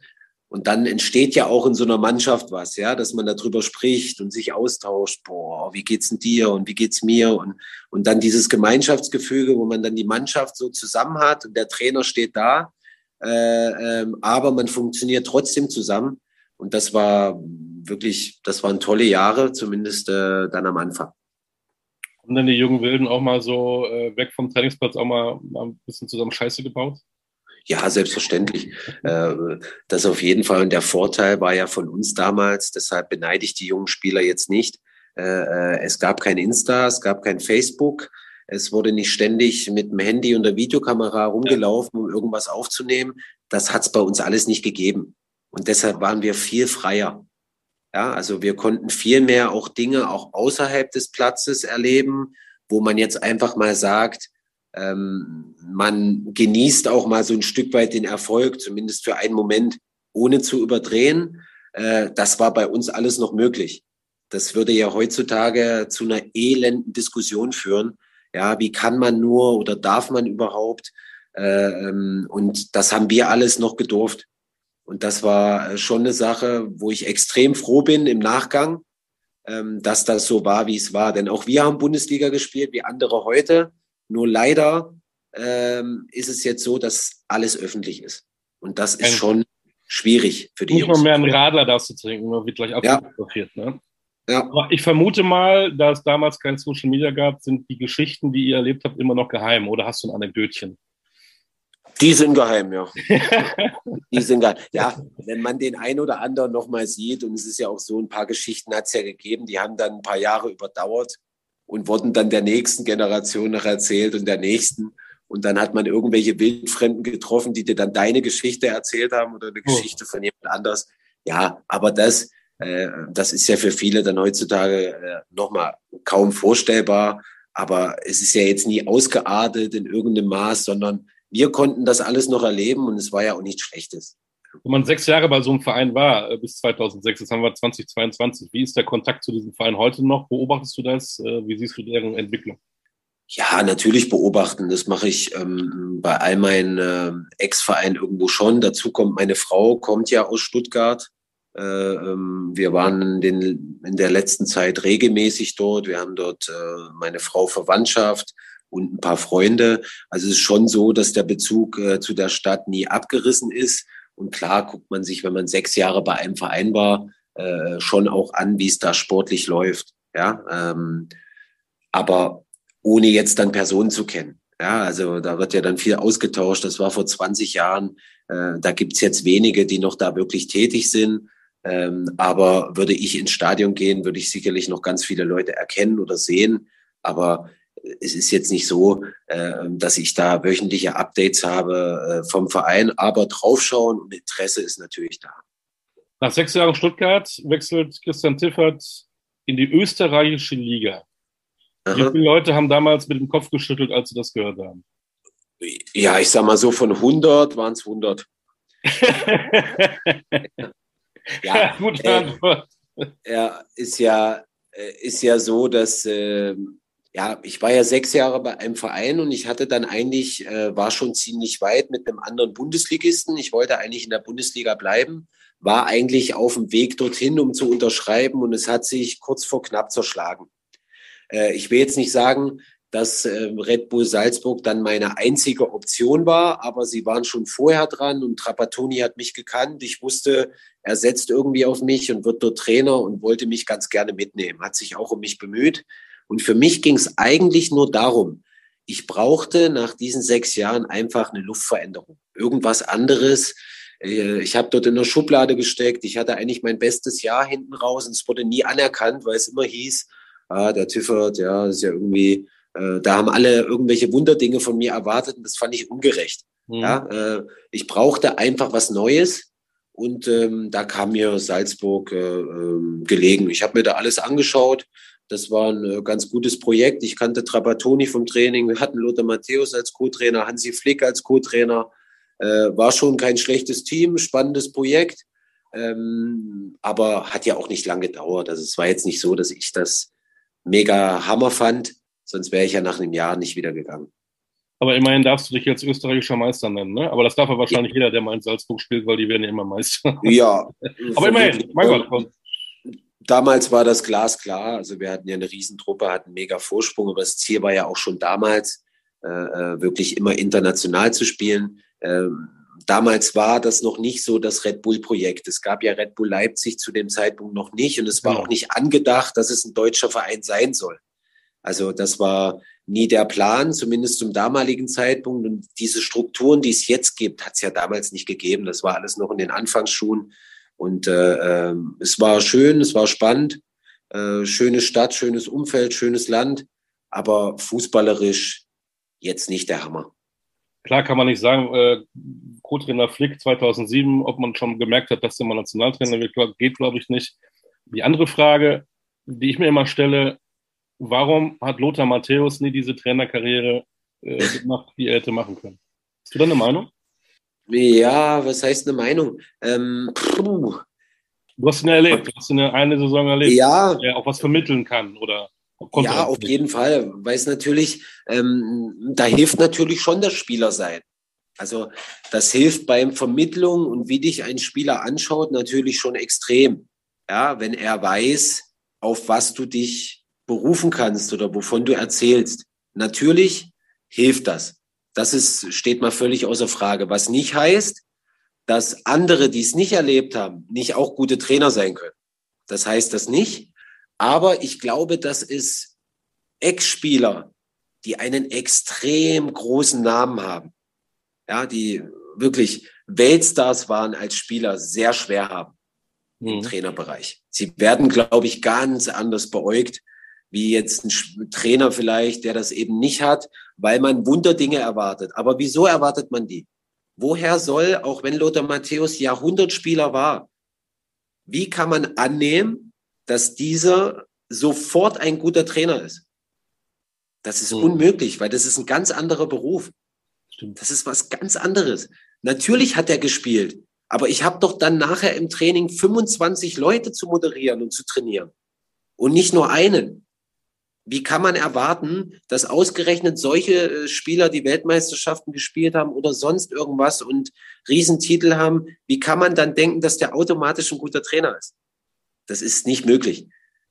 Und dann entsteht ja auch in so einer Mannschaft was, ja, dass man darüber spricht und sich austauscht. Boah, wie geht's denn dir und wie geht's mir? Und, und dann dieses Gemeinschaftsgefüge, wo man dann die Mannschaft so zusammen hat und der Trainer steht da, äh, ähm, aber man funktioniert trotzdem zusammen. Und das war wirklich, das waren tolle Jahre, zumindest äh, dann am Anfang. Haben dann die jungen Wilden auch mal so äh, weg vom Trainingsplatz auch mal, mal ein bisschen zusammen Scheiße gebaut? Ja, selbstverständlich. Äh, das auf jeden Fall. Und der Vorteil war ja von uns damals, deshalb beneide ich die jungen Spieler jetzt nicht. Äh, äh, es gab kein Insta, es gab kein Facebook. Es wurde nicht ständig mit dem Handy und der Videokamera rumgelaufen, um irgendwas aufzunehmen. Das hat es bei uns alles nicht gegeben. Und deshalb waren wir viel freier. Ja, also wir konnten viel mehr auch Dinge auch außerhalb des Platzes erleben, wo man jetzt einfach mal sagt, ähm, man genießt auch mal so ein Stück weit den Erfolg, zumindest für einen Moment, ohne zu überdrehen. Äh, das war bei uns alles noch möglich. Das würde ja heutzutage zu einer elenden Diskussion führen. Ja, wie kann man nur oder darf man überhaupt? Äh, ähm, und das haben wir alles noch gedurft. Und das war äh, schon eine Sache, wo ich extrem froh bin im Nachgang, ähm, dass das so war, wie es war. Denn auch wir haben Bundesliga gespielt, wie andere heute. Nur leider ähm, ist es jetzt so, dass alles öffentlich ist. Und das ist schon schwierig für die Nicht Jungs. Nicht mehr einen Radler darfst du trinken, man wird gleich abfotografiert. Ja. Ne? Ja. Ich vermute mal, da es damals kein Social Media gab, sind die Geschichten, die ihr erlebt habt, immer noch geheim. Oder hast du ein Anekdötchen? Die sind geheim, ja. die sind geheim. Ja, wenn man den einen oder anderen nochmal sieht, und es ist ja auch so, ein paar Geschichten hat es ja gegeben, die haben dann ein paar Jahre überdauert und wurden dann der nächsten Generation noch erzählt und der nächsten. Und dann hat man irgendwelche Wildfremden getroffen, die dir dann deine Geschichte erzählt haben oder eine oh. Geschichte von jemand anders. Ja, aber das, äh, das ist ja für viele dann heutzutage äh, nochmal kaum vorstellbar. Aber es ist ja jetzt nie ausgeartet in irgendeinem Maß, sondern wir konnten das alles noch erleben und es war ja auch nichts Schlechtes. Wenn man sechs Jahre bei so einem Verein war, äh, bis 2006, jetzt haben wir 2022, wie ist der Kontakt zu diesem Verein heute noch? Beobachtest du das? Äh, wie siehst du deren Entwicklung? Ja, natürlich beobachten. Das mache ich ähm, bei all meinen äh, Ex-Vereinen irgendwo schon. Dazu kommt meine Frau, kommt ja aus Stuttgart. Äh, ähm, wir waren in, den, in der letzten Zeit regelmäßig dort. Wir haben dort äh, meine Frau Verwandtschaft und ein paar Freunde. Also es ist schon so, dass der Bezug äh, zu der Stadt nie abgerissen ist. Und klar guckt man sich, wenn man sechs Jahre bei einem Verein war, äh, schon auch an, wie es da sportlich läuft. Ja, ähm, aber ohne jetzt dann Personen zu kennen. Ja, also da wird ja dann viel ausgetauscht. Das war vor 20 Jahren. Äh, da gibt's jetzt wenige, die noch da wirklich tätig sind. Ähm, aber würde ich ins Stadion gehen, würde ich sicherlich noch ganz viele Leute erkennen oder sehen. Aber es ist jetzt nicht so, äh, dass ich da wöchentliche Updates habe äh, vom Verein, aber draufschauen und Interesse ist natürlich da. Nach sechs Jahren Stuttgart wechselt Christian Tiffert in die österreichische Liga. Aha. Wie viele Leute haben damals mit dem Kopf geschüttelt, als sie das gehört haben? Ja, ich sag mal so, von 100 waren es 100. ja, gute äh, Antwort. ja, ist ja, äh, ist ja so, dass äh, ja, ich war ja sechs Jahre bei einem Verein und ich hatte dann eigentlich, äh, war schon ziemlich weit mit einem anderen Bundesligisten. Ich wollte eigentlich in der Bundesliga bleiben, war eigentlich auf dem Weg dorthin, um zu unterschreiben und es hat sich kurz vor knapp zerschlagen. Äh, ich will jetzt nicht sagen, dass äh, Red Bull Salzburg dann meine einzige Option war, aber sie waren schon vorher dran und Trapattoni hat mich gekannt. Ich wusste, er setzt irgendwie auf mich und wird dort Trainer und wollte mich ganz gerne mitnehmen, hat sich auch um mich bemüht. Und für mich ging es eigentlich nur darum, ich brauchte nach diesen sechs Jahren einfach eine Luftveränderung, irgendwas anderes. Äh, ich habe dort in der Schublade gesteckt. Ich hatte eigentlich mein bestes Jahr hinten raus und es wurde nie anerkannt, weil es immer hieß, ah, der Tiffert, ja, ist ja irgendwie Äh, da haben alle irgendwelche Wunderdinge von mir erwartet und das fand ich ungerecht. Mhm. Ja, äh, ich brauchte einfach was Neues und ähm, da kam mir Salzburg äh, ähm, gelegen. Ich habe mir da alles angeschaut. Das war ein äh, ganz gutes Projekt. Ich kannte Trapattoni vom Training. Wir hatten Lothar Matthäus als Co-Trainer, Hansi Flick als Co-Trainer. Äh, war schon kein schlechtes Team, spannendes Projekt. Ähm, aber hat ja auch nicht lange gedauert. Also es war jetzt nicht so, dass ich das mega Hammer fand. Sonst wäre ich ja nach einem Jahr nicht wieder gegangen. Aber immerhin darfst du dich jetzt österreichischer Meister nennen, ne? Aber das darf ja wahrscheinlich ja. jeder, der mal in Salzburg spielt, weil die werden ja immer Meister. Ja. Aber immerhin, mein Gott. Damals war das Glas klar. Also wir hatten ja eine Riesentruppe, hatten mega Vorsprung, aber das Ziel war ja auch schon damals, äh, äh wirklich immer international zu spielen. Ähm, damals war das noch nicht so das Red Bull-Projekt. Es gab ja Red Bull Leipzig zu dem Zeitpunkt noch nicht und es war ja. auch nicht angedacht, dass es ein deutscher Verein sein soll. Also das war nie der Plan, zumindest zum damaligen Zeitpunkt. Und diese Strukturen, die es jetzt gibt, hat es ja damals nicht gegeben. Das war alles noch in den Anfangsschuhen. Und äh, äh, es war schön, es war spannend. Äh, schöne Stadt, schönes Umfeld, schönes Land. Aber fußballerisch jetzt nicht der Hammer. Klar kann man nicht sagen, äh, Co-Trainer Flick 2007, ob man schon gemerkt hat, dass er mal Nationaltrainer wird, geht, glaube ich, nicht. Die andere Frage, die ich mir immer stelle, warum hat Lothar Matthäus nie diese Trainerkarriere äh, gemacht, die er hätte machen können? Hast du da eine Meinung? Ja, was heißt eine Meinung? Ähm, du hast ihn erlebt, du hast ihn eine Saison erlebt, ja. der auch was vermitteln kann, oder? Ja, auf nicht. jeden Fall, weil es natürlich, ähm, da hilft natürlich schon das Spieler sein. Also das hilft beim Vermittlung und wie dich ein Spieler anschaut natürlich schon extrem. Ja, wenn er weiß, auf was du dich berufen kannst oder wovon du erzählst. Natürlich hilft das. Das ist, steht mal völlig außer Frage. Was nicht heißt, dass andere, die es nicht erlebt haben, nicht auch gute Trainer sein können. Das heißt das nicht. Aber ich glaube, dass es Ex-Spieler, die einen extrem großen Namen haben, ja, die wirklich Weltstars waren als Spieler, sehr schwer haben mhm. im Trainerbereich. Sie werden, glaube ich, ganz anders beäugt wie jetzt ein Trainer vielleicht, der das eben nicht hat, weil man Wunderdinge erwartet. Aber wieso erwartet man die? Woher soll, auch wenn Lothar Matthäus Jahrhundertspieler war, wie kann man annehmen, dass dieser sofort ein guter Trainer ist? Das ist mhm. unmöglich, weil das ist ein ganz anderer Beruf. Das ist was ganz anderes. Natürlich hat er gespielt, aber ich habe doch dann nachher im Training 25 Leute zu moderieren und zu trainieren und nicht nur einen wie kann man erwarten, dass ausgerechnet solche äh, Spieler, die Weltmeisterschaften gespielt haben oder sonst irgendwas und Riesentitel haben, wie kann man dann denken, dass der automatisch ein guter Trainer ist? Das ist nicht möglich.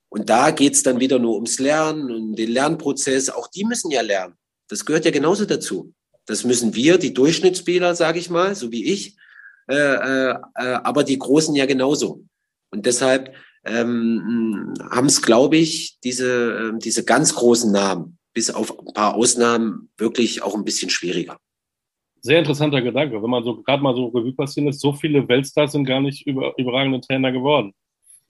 Und da geht's dann wieder nur ums Lernen und den Lernprozess. Auch die müssen ja lernen. Das gehört ja genauso dazu. Das müssen wir, die Durchschnittsspieler, sage ich mal, so wie ich, äh, äh, äh aber die Großen ja genauso. Und deshalb ähm, haben es, glaube ich, diese, äh, diese ganz großen Namen, bis auf ein paar Ausnahmen, wirklich auch ein bisschen schwieriger. Sehr interessanter Gedanke. Wenn man so gerade mal so Revue passieren ist, so viele Weltstars sind gar nicht über, überragende Trainer geworden.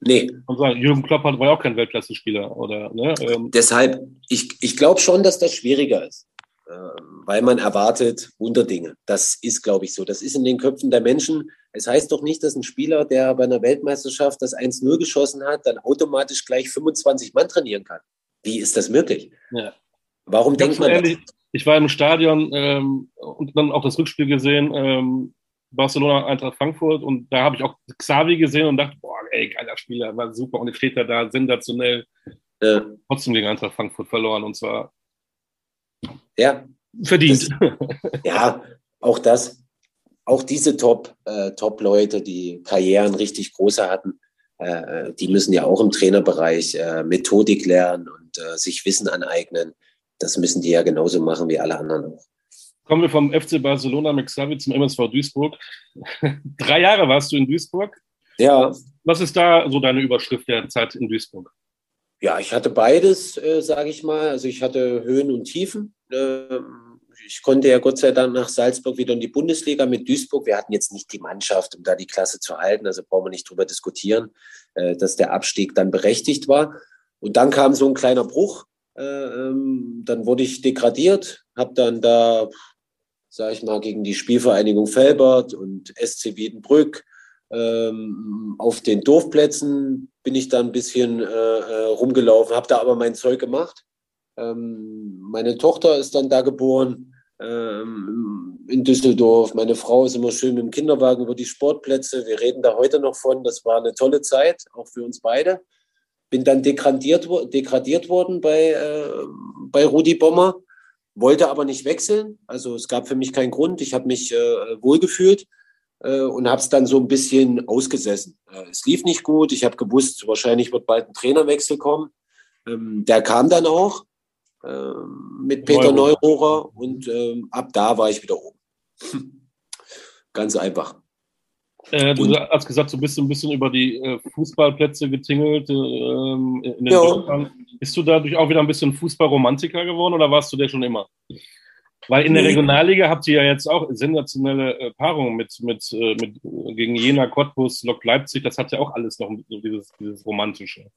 Nee. Und sagen, Jürgen Klopp war ja auch kein Weltklasse-Spieler, oder? Ne? Ähm. Deshalb, ich, ich glaube schon, dass das schwieriger ist. Ähm, weil man erwartet Wunderdinge. Das ist, glaube ich, so. Das ist in den Köpfen der Menschen. Es heißt doch nicht, dass ein Spieler, der bei einer Weltmeisterschaft das 1-0 geschossen hat, dann automatisch gleich 25 Mann trainieren kann. Wie ist das möglich? Ja. Warum ich denkt man ehrlich, das? Ich war im Stadion ähm, und dann auch das Rückspiel gesehen, ähm, Barcelona Eintracht Frankfurt und da habe ich auch Xavi gesehen und dachte, boah, ey, geiler Spieler, war super und jetzt steht er da sensationell. Äh, trotzdem gegen Eintracht Frankfurt verloren und zwar ja. Verdient. Das, ja, auch das. Auch diese Top, äh, Top-Leute, die Karrieren richtig große hatten, äh, die müssen ja auch im Trainerbereich äh, Methodik lernen und äh, sich Wissen aneignen. Das müssen die ja genauso machen wie alle anderen auch. Kommen wir vom FC Barcelona mit Xavi zum MSV Duisburg. Drei Jahre warst du in Duisburg. Ja. Was ist da so deine Überschrift der Zeit in Duisburg? Ja, ich hatte beides, äh, sage ich mal. Also ich hatte Höhen und Tiefen. Ähm, ich konnte ja Gott sei Dank nach Salzburg wieder in die Bundesliga mit Duisburg. Wir hatten jetzt nicht die Mannschaft, um da die Klasse zu halten. Also brauchen wir nicht drüber diskutieren, äh, dass der Abstieg dann berechtigt war. Und dann kam so ein kleiner Bruch. Äh, ähm, dann wurde ich degradiert, habe dann da, sage ich mal, gegen die Spielvereinigung Felbert und SC Wiedenbrück ähm, auf den Dorfplätzen bin ich dann ein bisschen äh, rumgelaufen, habe da aber mein Zeug gemacht. Ähm, meine Tochter ist dann da geboren ähm, in Düsseldorf. Meine Frau ist immer schön mit dem Kinderwagen über die Sportplätze. Wir reden da heute noch von. Das war eine tolle Zeit, auch für uns beide. Bin dann degradiert, degradiert worden bei, äh, bei Rudi Bommer, wollte aber nicht wechseln. Also es gab für mich keinen Grund. Ich habe mich äh, wohlgefühlt äh, und habe es dann so ein bisschen ausgesessen. Äh, es lief nicht gut. Ich habe gewusst, wahrscheinlich wird bald ein Trainerwechsel kommen. Ähm, der kam dann auch mit Peter Neurohrer und ähm, ab da war ich wieder oben. Ganz einfach. Äh, du und, hast gesagt, du bist ein bisschen über die äh, Fußballplätze getingelt. Ähm, in den ja. Bist du dadurch auch wieder ein bisschen Fußballromantiker geworden oder warst du der schon immer? Weil in der Regionalliga habt ihr ja jetzt auch sensationelle äh, Paarungen mit, mit, äh, mit gegen Jena, Cottbus, Lok Leipzig. Das hat ja auch alles noch so dieses, dieses Romantische.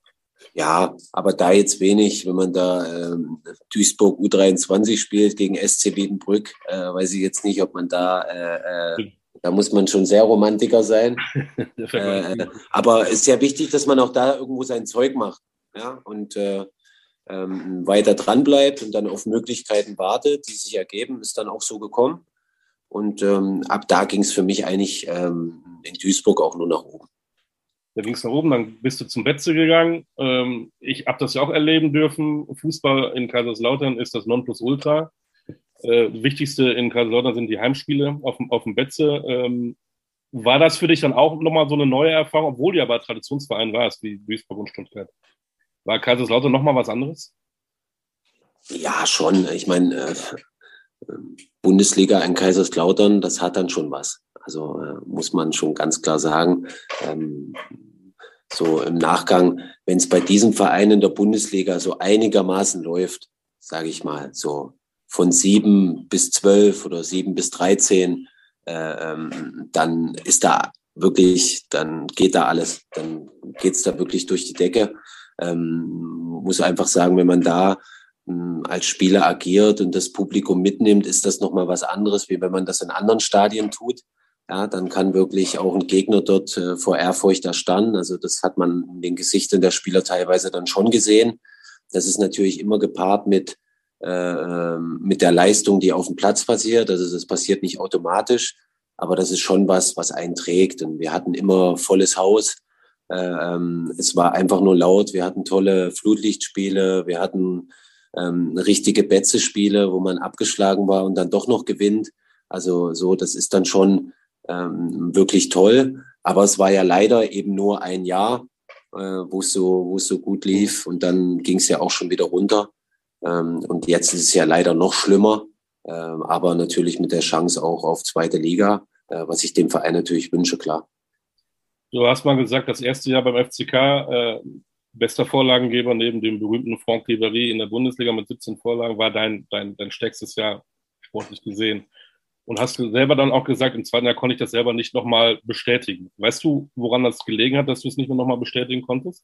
Ja, aber da jetzt wenig, wenn man da ähm, Duisburg U23 spielt gegen SC Wiedenbrück, äh, weiß ich jetzt nicht, ob man da, äh, äh, da muss man schon sehr Romantiker sein. äh, aber es ist ja wichtig, dass man auch da irgendwo sein Zeug macht, ja, und äh, ähm, weiter dran bleibt und dann auf Möglichkeiten wartet, die sich ergeben, ist dann auch so gekommen. Und ähm, ab da ging es für mich eigentlich ähm, in Duisburg auch nur nach oben. Da ging es nach oben, dann bist du zum Betze gegangen. Ähm, ich habe das ja auch erleben dürfen. Fußball in Kaiserslautern ist das Nonplusultra. Äh, wichtigste in Kaiserslautern sind die Heimspiele auf dem, auf dem Betze. Ähm, war das für dich dann auch nochmal so eine neue Erfahrung, obwohl du ja bei Traditionsvereinen warst, wie Duisburg und Stuttgart? War Kaiserslautern nochmal was anderes? Ja, schon. Ich meine, äh, Bundesliga in Kaiserslautern, das hat dann schon was. Also äh, muss man schon ganz klar sagen. Ähm, so im Nachgang, wenn es bei diesem Verein in der Bundesliga so einigermaßen läuft, sage ich mal, so von sieben bis zwölf oder sieben bis dreizehn, äh, ähm, dann ist da wirklich, dann geht da alles, dann geht's da wirklich durch die Decke. Ähm, muss einfach sagen, wenn man da ähm, als Spieler agiert und das Publikum mitnimmt, ist das nochmal was anderes, wie wenn man das in anderen Stadien tut ja, dann kann wirklich auch ein Gegner dort äh, vor Ehrfurcht erstarren. Also das hat man in den Gesichtern der Spieler teilweise dann schon gesehen. Das ist natürlich immer gepaart mit, äh, ähm, mit der Leistung, die auf dem Platz passiert. Also das passiert nicht automatisch, aber das ist schon was, was einen trägt. Und wir hatten immer volles Haus. Äh, ähm, es war einfach nur laut. Wir hatten tolle Flutlichtspiele. Wir hatten ähm, richtige Betze-Spiele, wo man abgeschlagen war und dann doch noch gewinnt. Also so, das ist dann schon ähm, wirklich toll. Aber es war ja leider eben nur ein Jahr, äh, wo es so, so gut lief. Und dann ging es ja auch schon wieder runter. Ähm, und jetzt ist es ja leider noch schlimmer. Ähm, aber natürlich mit der Chance auch auf zweite Liga, äh, was ich dem Verein natürlich wünsche, klar. Du hast mal gesagt, das erste Jahr beim FCK, äh, bester Vorlagengeber neben dem berühmten Franck Ribéry in der Bundesliga mit 17 Vorlagen, war dein, dein, dein stärkstes Jahr sportlich gesehen. Und hast du selber dann auch gesagt, im zweiten Jahr konnte ich das selber nicht nochmal bestätigen. Weißt du, woran das gelegen hat, dass du es nicht mehr nochmal bestätigen konntest?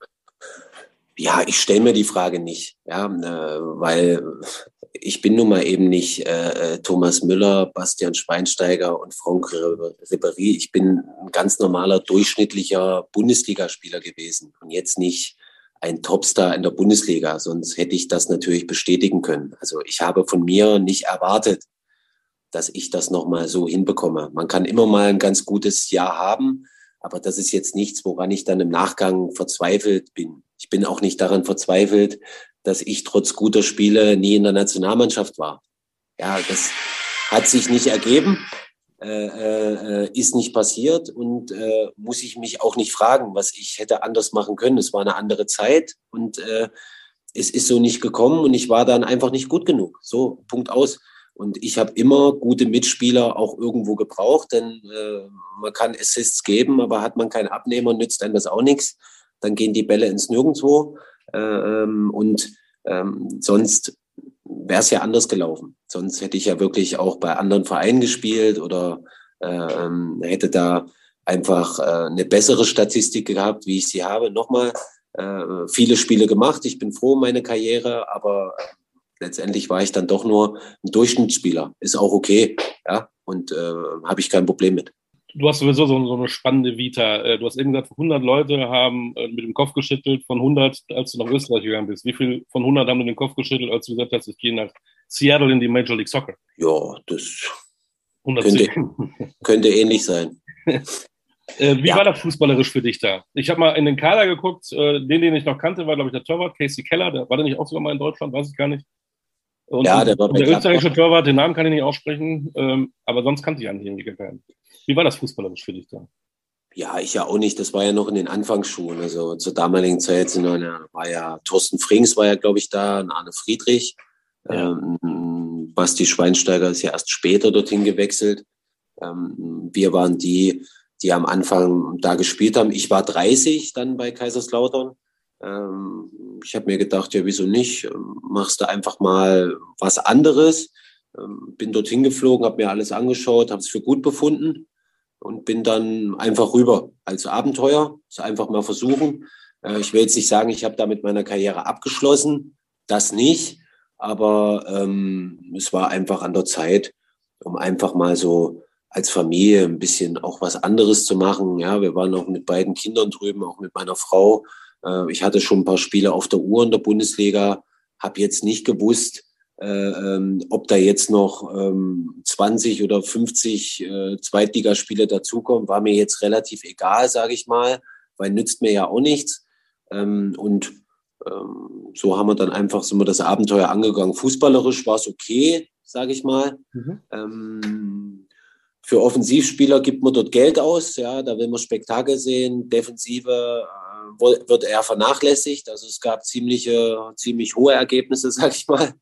Ja, ich stelle mir die Frage nicht, ja, äh, weil ich bin nun mal eben nicht äh, äh Thomas Müller, Bastian Schweinsteiger und Franck Ribéry. Ich bin ein ganz normaler, durchschnittlicher Bundesligaspieler gewesen und jetzt nicht ein Topstar in der Bundesliga, sonst hätte ich das natürlich bestätigen können. Also ich habe von mir nicht erwartet, dass ich das nochmal so hinbekomme. Man kann immer mal ein ganz gutes Jahr haben, aber das ist jetzt nichts, woran ich dann im Nachgang verzweifelt bin. Ich bin auch nicht daran verzweifelt, dass ich trotz guter Spiele nie in der Nationalmannschaft war. Ja, das hat sich nicht ergeben, äh, äh, ist nicht passiert und äh, muss ich mich auch nicht fragen, was ich hätte anders machen können. Es war eine andere Zeit und äh, es ist so nicht gekommen und ich war dann einfach nicht gut genug. So, Punkt aus. Und ich habe immer gute Mitspieler auch irgendwo gebraucht, denn äh, man kann Assists geben, aber hat man keinen Abnehmer, nützt einem das auch nichts. Dann gehen die Bälle ins Nirgendwo. Äh, ähm, und ähm, sonst wäre es ja anders gelaufen. Sonst hätte ich ja wirklich auch bei anderen Vereinen gespielt oder äh, ähm, hätte da einfach äh, eine bessere Statistik gehabt, wie ich sie habe. Nochmal, äh, viele Spiele gemacht. Ich bin froh um meine Karriere, aber letztendlich war ich dann doch nur ein Durchschnittsspieler. Ist auch okay, ja, und äh, habe ich kein Problem mit. Du hast sowieso so, eine spannende Vita. Äh, du hast eben gesagt, 100 Leute haben äh, mit dem Kopf geschüttelt von 100, als du nach Österreich gegangen bist. Wie viel von 100 haben mit den Kopf geschüttelt, als du gesagt hast, ich gehe nach Seattle in die Major League Soccer? Ja, das könnte, könnte ähnlich sein. Äh, wie ja. war das fußballerisch für dich da? Ich habe mal in den Kader geguckt, äh, den, den ich noch kannte, war, glaube ich, der Torwart, Casey Keller. Der, war der nicht auch sogar mal in Deutschland? Weiß ich gar nicht. Und ja, der Der österreichische Torwart, den Namen kann ich nicht aussprechen, ähm, aber sonst kannte ich eigentlich irgendwie keinen. Wie war das fußballerisch für dich da? Ja, ich ja auch nicht. Das war ja noch in den Anfangsschulen. Also zur damaligen Zeit sind eine, war ja Thorsten Frings war ja, glaube ich, da, und Arne Friedrich. Ja. Ähm, Basti Schweinsteiger ist ja erst später dorthin gewechselt. Ähm, wir waren die, die am Anfang da gespielt haben. Ich war 30 dann bei Kaiserslautern. Ähm, ich habe mir gedacht, ja, wieso nicht? Machst du einfach mal was anderes. Ähm, bin dorthin geflogen, habe mir alles angeschaut, habe es für gut befunden und bin dann einfach rüber als Abenteuer. Das einfach mal versuchen. Äh, ich will jetzt nicht sagen, ich habe da mit meiner Karriere abgeschlossen. Das nicht. Aber ähm, es war einfach an der Zeit, um einfach mal so als Familie ein bisschen auch was anderes zu machen. Ja, wir waren auch mit beiden Kindern drüben, auch mit meiner Frau. Äh, ich hatte schon ein paar Spiele auf der Uhr in der Bundesliga, habe jetzt nicht gewusst, äh, ähm, ob da jetzt noch ähm, 20 oder 50 äh, Zweitligaspiele dazukommen, war mir jetzt relativ egal, sage ich mal, weil nützt mir ja auch nichts. Ähm, und ähm, so haben wir dann einfach so wir das Abenteuer angegangen. Fußballerisch war es okay, sage ich mal. Mhm. Ähm, für Offensivspieler gibt man dort Geld aus, ja, da will man Spektakel sehen. Defensive wird eher vernachlässigt. Also es gab ziemliche, ziemlich hohe Ergebnisse, sag ich mal.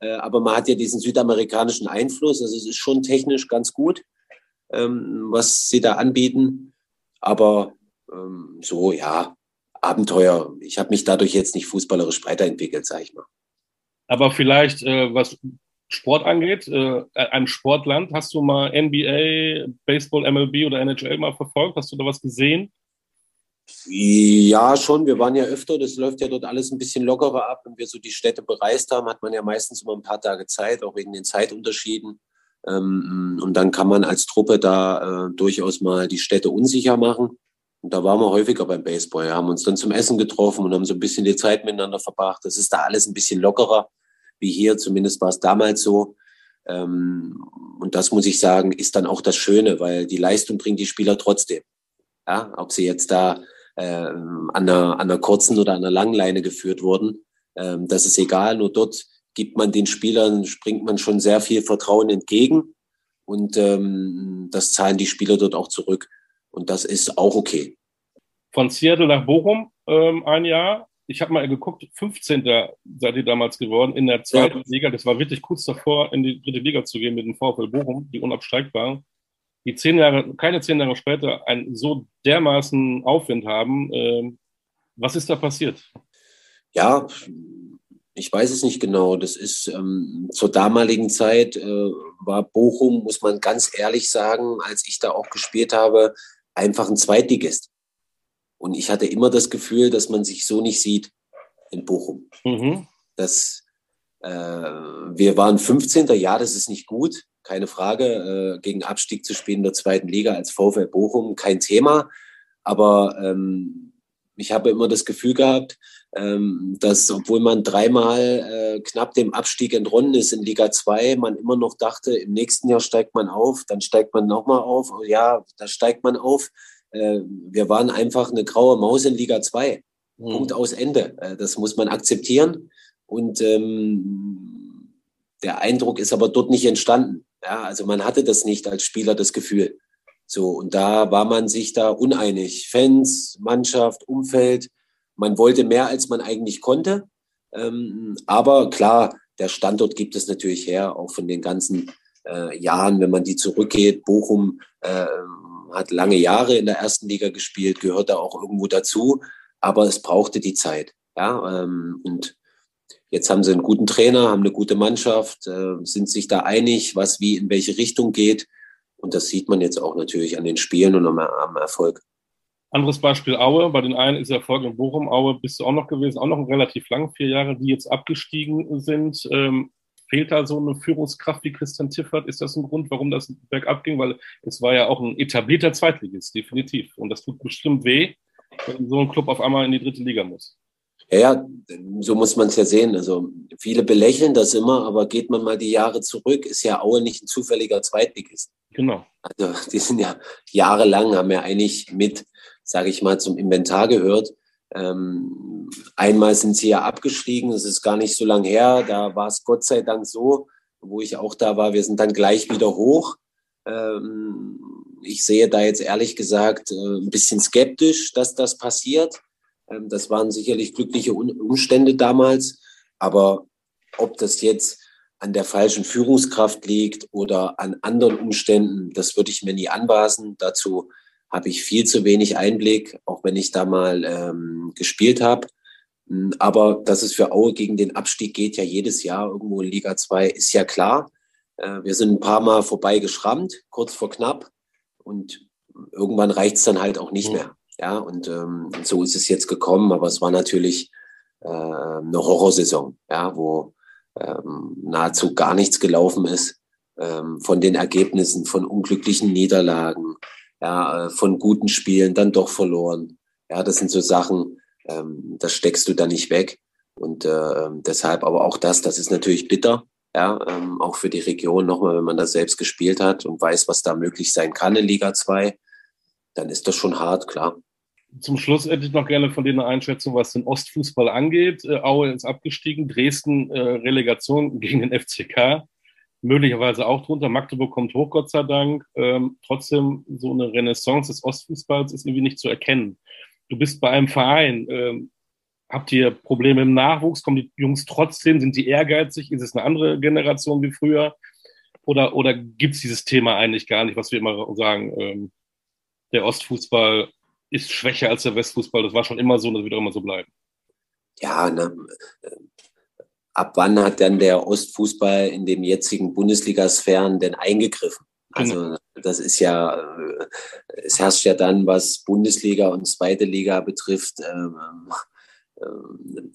Äh, aber man hat ja diesen südamerikanischen Einfluss. Also es ist schon technisch ganz gut, ähm, was sie da anbieten. Aber ähm, so, ja, Abenteuer. Ich habe mich dadurch jetzt nicht fußballerisch weiterentwickelt, sag ich mal. Aber vielleicht, äh, was Sport angeht, äh, ein Sportland, hast du mal NBA, Baseball, MLB oder NHL mal verfolgt? Hast du da was gesehen? Ja, schon. Wir waren ja öfter. Das läuft ja dort alles ein bisschen lockerer ab. Wenn wir so die Städte bereist haben, hat man ja meistens immer ein paar Tage Zeit, auch wegen den Zeitunterschieden. Ähm, und dann kann man als Truppe da äh, durchaus mal die Städte unsicher machen. Und da waren wir häufiger beim Baseball. Wir haben uns dann zum Essen getroffen und haben so ein bisschen die Zeit miteinander verbracht. Das ist da alles ein bisschen lockerer wie hier. Zumindest war es damals so. Ähm, und das muss ich sagen, ist dann auch das Schöne, weil die Leistung bringt die Spieler trotzdem. Ja, ob sie jetzt da an, einer, an einer kurzen oder an einer langen Leine geführt wurden, ähm, das ist egal. Nur dort gibt man den Spielern, springt man schon sehr viel Vertrauen entgegen. Und ähm, das zahlen die Spieler dort auch zurück. Und das ist auch okay. Von Seattle nach Bochum ähm, ein Jahr. Ich habe mal geguckt, 15. seid ihr damals geworden in der zweiten ja. Liga. Das war wirklich kurz davor, in die dritte Liga zu gehen mit dem VfL Bochum, die unabstreitbar. Die zehn Jahre, keine zehn Jahre später, einen so dermaßen Aufwind haben. Ähm, was ist da passiert? Ja, ich weiß es nicht genau. Das ist ähm, zur damaligen Zeit äh, war Bochum, muss man ganz ehrlich sagen, als ich da auch gespielt habe, einfach ein Zweitligist. Und ich hatte immer das Gefühl, dass man sich so nicht sieht in Bochum. Mhm. Das, äh, wir waren 15. Ja, das ist nicht gut, keine Frage. Äh, gegen Abstieg zu spielen in der zweiten Liga als VfL Bochum, kein Thema. Aber ähm, ich habe immer das Gefühl gehabt, ähm, dass obwohl man dreimal äh, knapp dem Abstieg entronnen ist in Liga 2, man immer noch dachte, im nächsten Jahr steigt man auf, dann steigt man nochmal auf, oh ja, da steigt man auf. Äh, wir waren einfach eine graue Maus in Liga 2. Mhm. Punkt aus Ende. Äh, das muss man akzeptieren. Und ähm, der Eindruck ist aber dort nicht entstanden. Ja, also man hatte das nicht als Spieler das Gefühl. So, und da war man sich da uneinig. Fans, Mannschaft, Umfeld. Man wollte mehr, als man eigentlich konnte. Ähm, aber klar, der Standort gibt es natürlich her, auch von den ganzen äh, Jahren, wenn man die zurückgeht. Bochum äh, hat lange Jahre in der ersten Liga gespielt, gehört da auch irgendwo dazu. Aber es brauchte die Zeit. Ja, ähm, und jetzt haben sie einen guten Trainer, haben eine gute Mannschaft, äh, sind sich da einig, was wie in welche Richtung geht. Und das sieht man jetzt auch natürlich an den Spielen und am, Erfolg. Anderes Beispiel Aue. Bei den einen ist Erfolg in Bochum. Aue bist du auch noch gewesen, auch noch relativ lang, vier Jahre, die jetzt abgestiegen sind. Ähm, fehlt da so eine Führungskraft wie Christian Tiffert? Ist das ein Grund, warum das bergab ging? Weil es war ja auch ein etablierter Zweitligist, definitiv. Und das tut bestimmt weh, wenn so ein Club auf einmal in die dritte Liga muss. Ja, so muss man es ja sehen. Also viele belächeln das immer, aber geht man mal die Jahre zurück, ist ja Aue nicht ein zufälliger Zweitligist. Genau. Also die sind ja jahrelang, haben ja eigentlich mit, sage ich mal, zum Inventar gehört. Ähm, einmal sind sie ja abgestiegen, das ist gar nicht so lang her. Da war es Gott sei Dank so, wo ich auch da war, wir sind dann gleich wieder hoch. Ähm, ich sehe da jetzt ehrlich gesagt äh, ein bisschen skeptisch, dass das passiert. Ähm, das waren sicherlich glückliche Umstände damals. Aber ob das jetzt an der falschen Führungskraft liegt oder an anderen Umständen, das würde ich mir nie anbasen. Dazu habe ich viel zu wenig Einblick, auch wenn ich da mal ähm, gespielt habe. Hm, aber dass es für Aue gegen den Abstieg geht, ja jedes Jahr irgendwo in Liga 2, ist ja klar. Äh, wir sind ein paar Mal vorbei geschrammt, kurz vor knapp. Und irgendwann reicht es dann halt auch nicht mehr. Ja, und ähm, so ist es jetzt gekommen, aber es war natürlich äh, eine Horrorsaison, ja, wo ähm, nahezu gar nichts gelaufen ist ähm, von den Ergebnissen, von unglücklichen Niederlagen, ja, äh, von guten Spielen dann doch verloren. Ja, das sind so Sachen, ähm, das steckst du da nicht weg. Und äh, deshalb aber auch das, das ist natürlich bitter, ja, ähm, auch für die Region nochmal, wenn man das selbst gespielt hat und weiß, was da möglich sein kann in Liga 2, dann ist das schon hart, klar. Zum Schluss hätte ich noch gerne von dir eine Einschätzung, was den Ostfußball angeht. Äh, Aue ist abgestiegen, Dresden äh, Relegation gegen den FCK, möglicherweise auch drunter. Magdeburg kommt hoch, Gott sei Dank. Ähm, trotzdem, so eine Renaissance des Ostfußballs ist irgendwie nicht zu erkennen. Du bist bei einem Verein. Ähm, habt ihr Probleme im Nachwuchs? Kommen die Jungs trotzdem? Sind die ehrgeizig? Ist es eine andere Generation wie früher? Oder, oder gibt es dieses Thema eigentlich gar nicht, was wir immer sagen? Ähm, der Ostfußball ist schwächer als der Westfußball. Das war schon immer so und das wird auch immer so bleiben. Ja, ne, ab wann hat dann der Ostfußball in den jetzigen Bundesliga-Sphären denn eingegriffen? Also genau. das ist ja, es herrscht ja dann, was Bundesliga und zweite Liga betrifft, ähm, ähm,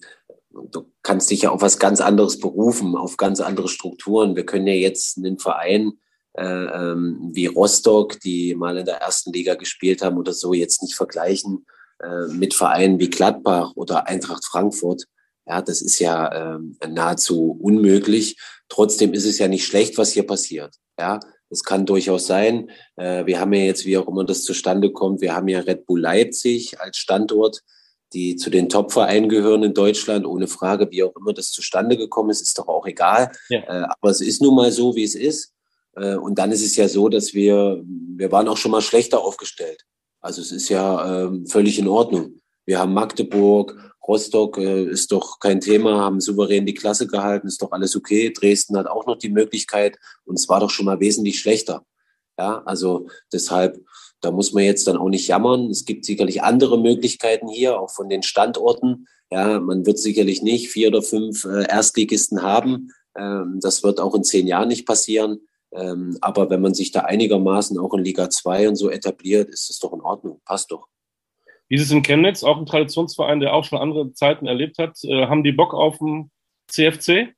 du kannst dich ja auf was ganz anderes berufen, auf ganz andere Strukturen. Wir können ja jetzt einen Verein wie Rostock, die mal in der ersten Liga gespielt haben oder so, jetzt nicht vergleichen äh, mit Vereinen wie Gladbach oder Eintracht Frankfurt. Ja, das ist ja äh, nahezu unmöglich. Trotzdem ist es ja nicht schlecht, was hier passiert. Ja, es kann durchaus sein. Äh, wir haben ja jetzt, wie auch immer das zustande kommt, wir haben ja Red Bull Leipzig als Standort, die zu den Top-Vereinen gehören in Deutschland, ohne Frage, wie auch immer das zustande gekommen ist, ist doch auch egal. Ja. Äh, aber es ist nun mal so, wie es ist. Äh, und dann ist es ja so, dass wir, wir waren auch schon mal schlechter aufgestellt. Also es ist ja ähm, völlig in Ordnung. Wir haben Magdeburg, Rostock äh, ist doch kein Thema, haben souverän die Klasse gehalten, ist doch alles okay. Dresden hat auch noch die Möglichkeit und es war doch schon mal wesentlich schlechter. Ja, also deshalb, da muss man jetzt dann auch nicht jammern. Es gibt sicherlich andere Möglichkeiten hier, auch von den Standorten. Ja, man wird sicherlich nicht vier oder fünf äh, Erstligisten haben. Ähm, das wird auch in zehn Jahren nicht passieren. Ähm, aber wenn man sich da einigermaßen auch in Liga 2 und so etabliert, ist das doch in Ordnung, passt doch. Wie ist es in Chemnitz, auch ein Traditionsverein, der auch schon andere Zeiten erlebt hat? Äh, haben die Bock auf den CFC?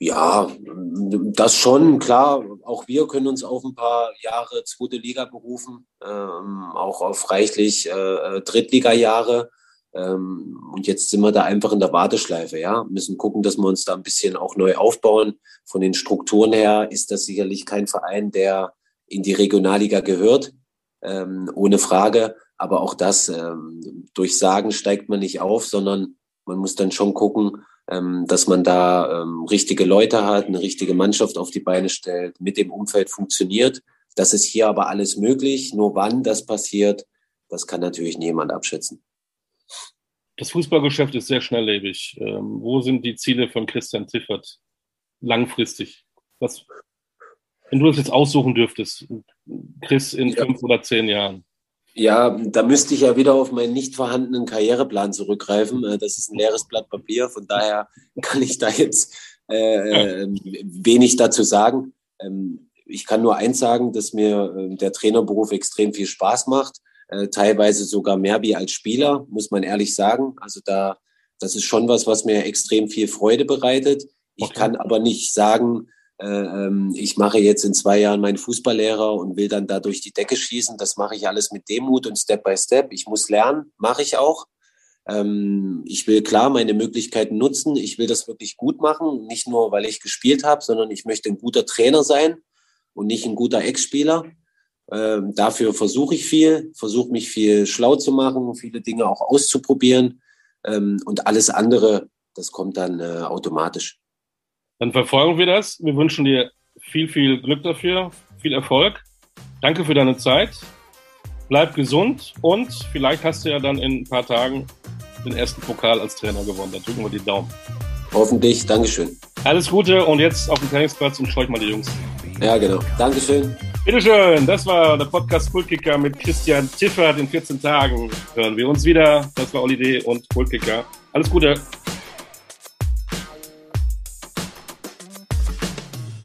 Ja, das schon, klar. Auch wir können uns auf ein paar Jahre zweite Liga berufen, ähm, auch auf reichlich äh, Drittliga-Jahre. Ähm, und jetzt sind wir da einfach in der Warteschleife, ja. Müssen gucken, dass wir uns da ein bisschen auch neu aufbauen. Von den Strukturen her ist das sicherlich kein Verein, der in die Regionalliga gehört, ähm, ohne Frage. Aber auch das, ähm, durch Sagen steigt man nicht auf, sondern man muss dann schon gucken, dass man da richtige Leute hat, eine richtige Mannschaft auf die Beine stellt, mit dem Umfeld funktioniert. Das ist hier aber alles möglich. Nur wann das passiert, das kann natürlich niemand abschätzen. Das Fußballgeschäft ist sehr schnelllebig. Ähm, wo sind die Ziele von Christian Ziffert langfristig? Was, wenn du das jetzt aussuchen dürftest, Chris in ja. fünf oder zehn Jahren? Ja, da müsste ich ja wieder auf meinen nicht vorhandenen Karriereplan zurückgreifen. Äh, das ist ein leeres Blatt Papier, von daher kann ich da jetzt äh, ähm, wenig dazu sagen. Ähm, ich kann nur eins sagen, dass mir äh, der Trainerberuf extrem viel Spaß macht äh, teilweise sogar mehr wie als Spieler, muss man ehrlich sagen. Also da, das ist schon was, was mir extrem viel Freude bereitet. Ich okay. kann aber nicht sagen, äh, ähm, ich mache jetzt in zwei Jahren meinen Fußballlehrer und will dann da durch die Decke schießen. Das mache ich alles mit Demut und Step by Step. Ich muss lernen, mache ich auch. Ähm, ich will klar meine Möglichkeiten nutzen. Ich will das wirklich gut machen. Nicht nur, weil ich gespielt habe, sondern ich möchte ein guter Trainer sein und nicht ein guter Ex-Spieler. Ähm, dafür versuche ich viel, versuche mich viel schlau zu machen, viele Dinge auch auszuprobieren. Ähm, und alles andere, das kommt dann äh, automatisch. Dann verfolgen wir das. Wir wünschen dir viel, viel Glück dafür, viel Erfolg. Danke für deine Zeit. Bleib gesund und vielleicht hast du ja dann in ein paar Tagen den ersten Pokal als Trainer gewonnen. Dann drücken wir die Daumen. Hoffentlich. Dankeschön. Alles Gute und jetzt auf dem Trainingsplatz und scheuch mal die Jungs. Ja, genau. Dankeschön. Bitteschön. Das war der Podcast Kultkicker mit Christian Tiffert. In 14 Tagen hören wir uns wieder. Das war Olli D. und Kultkicker. Alles Gute.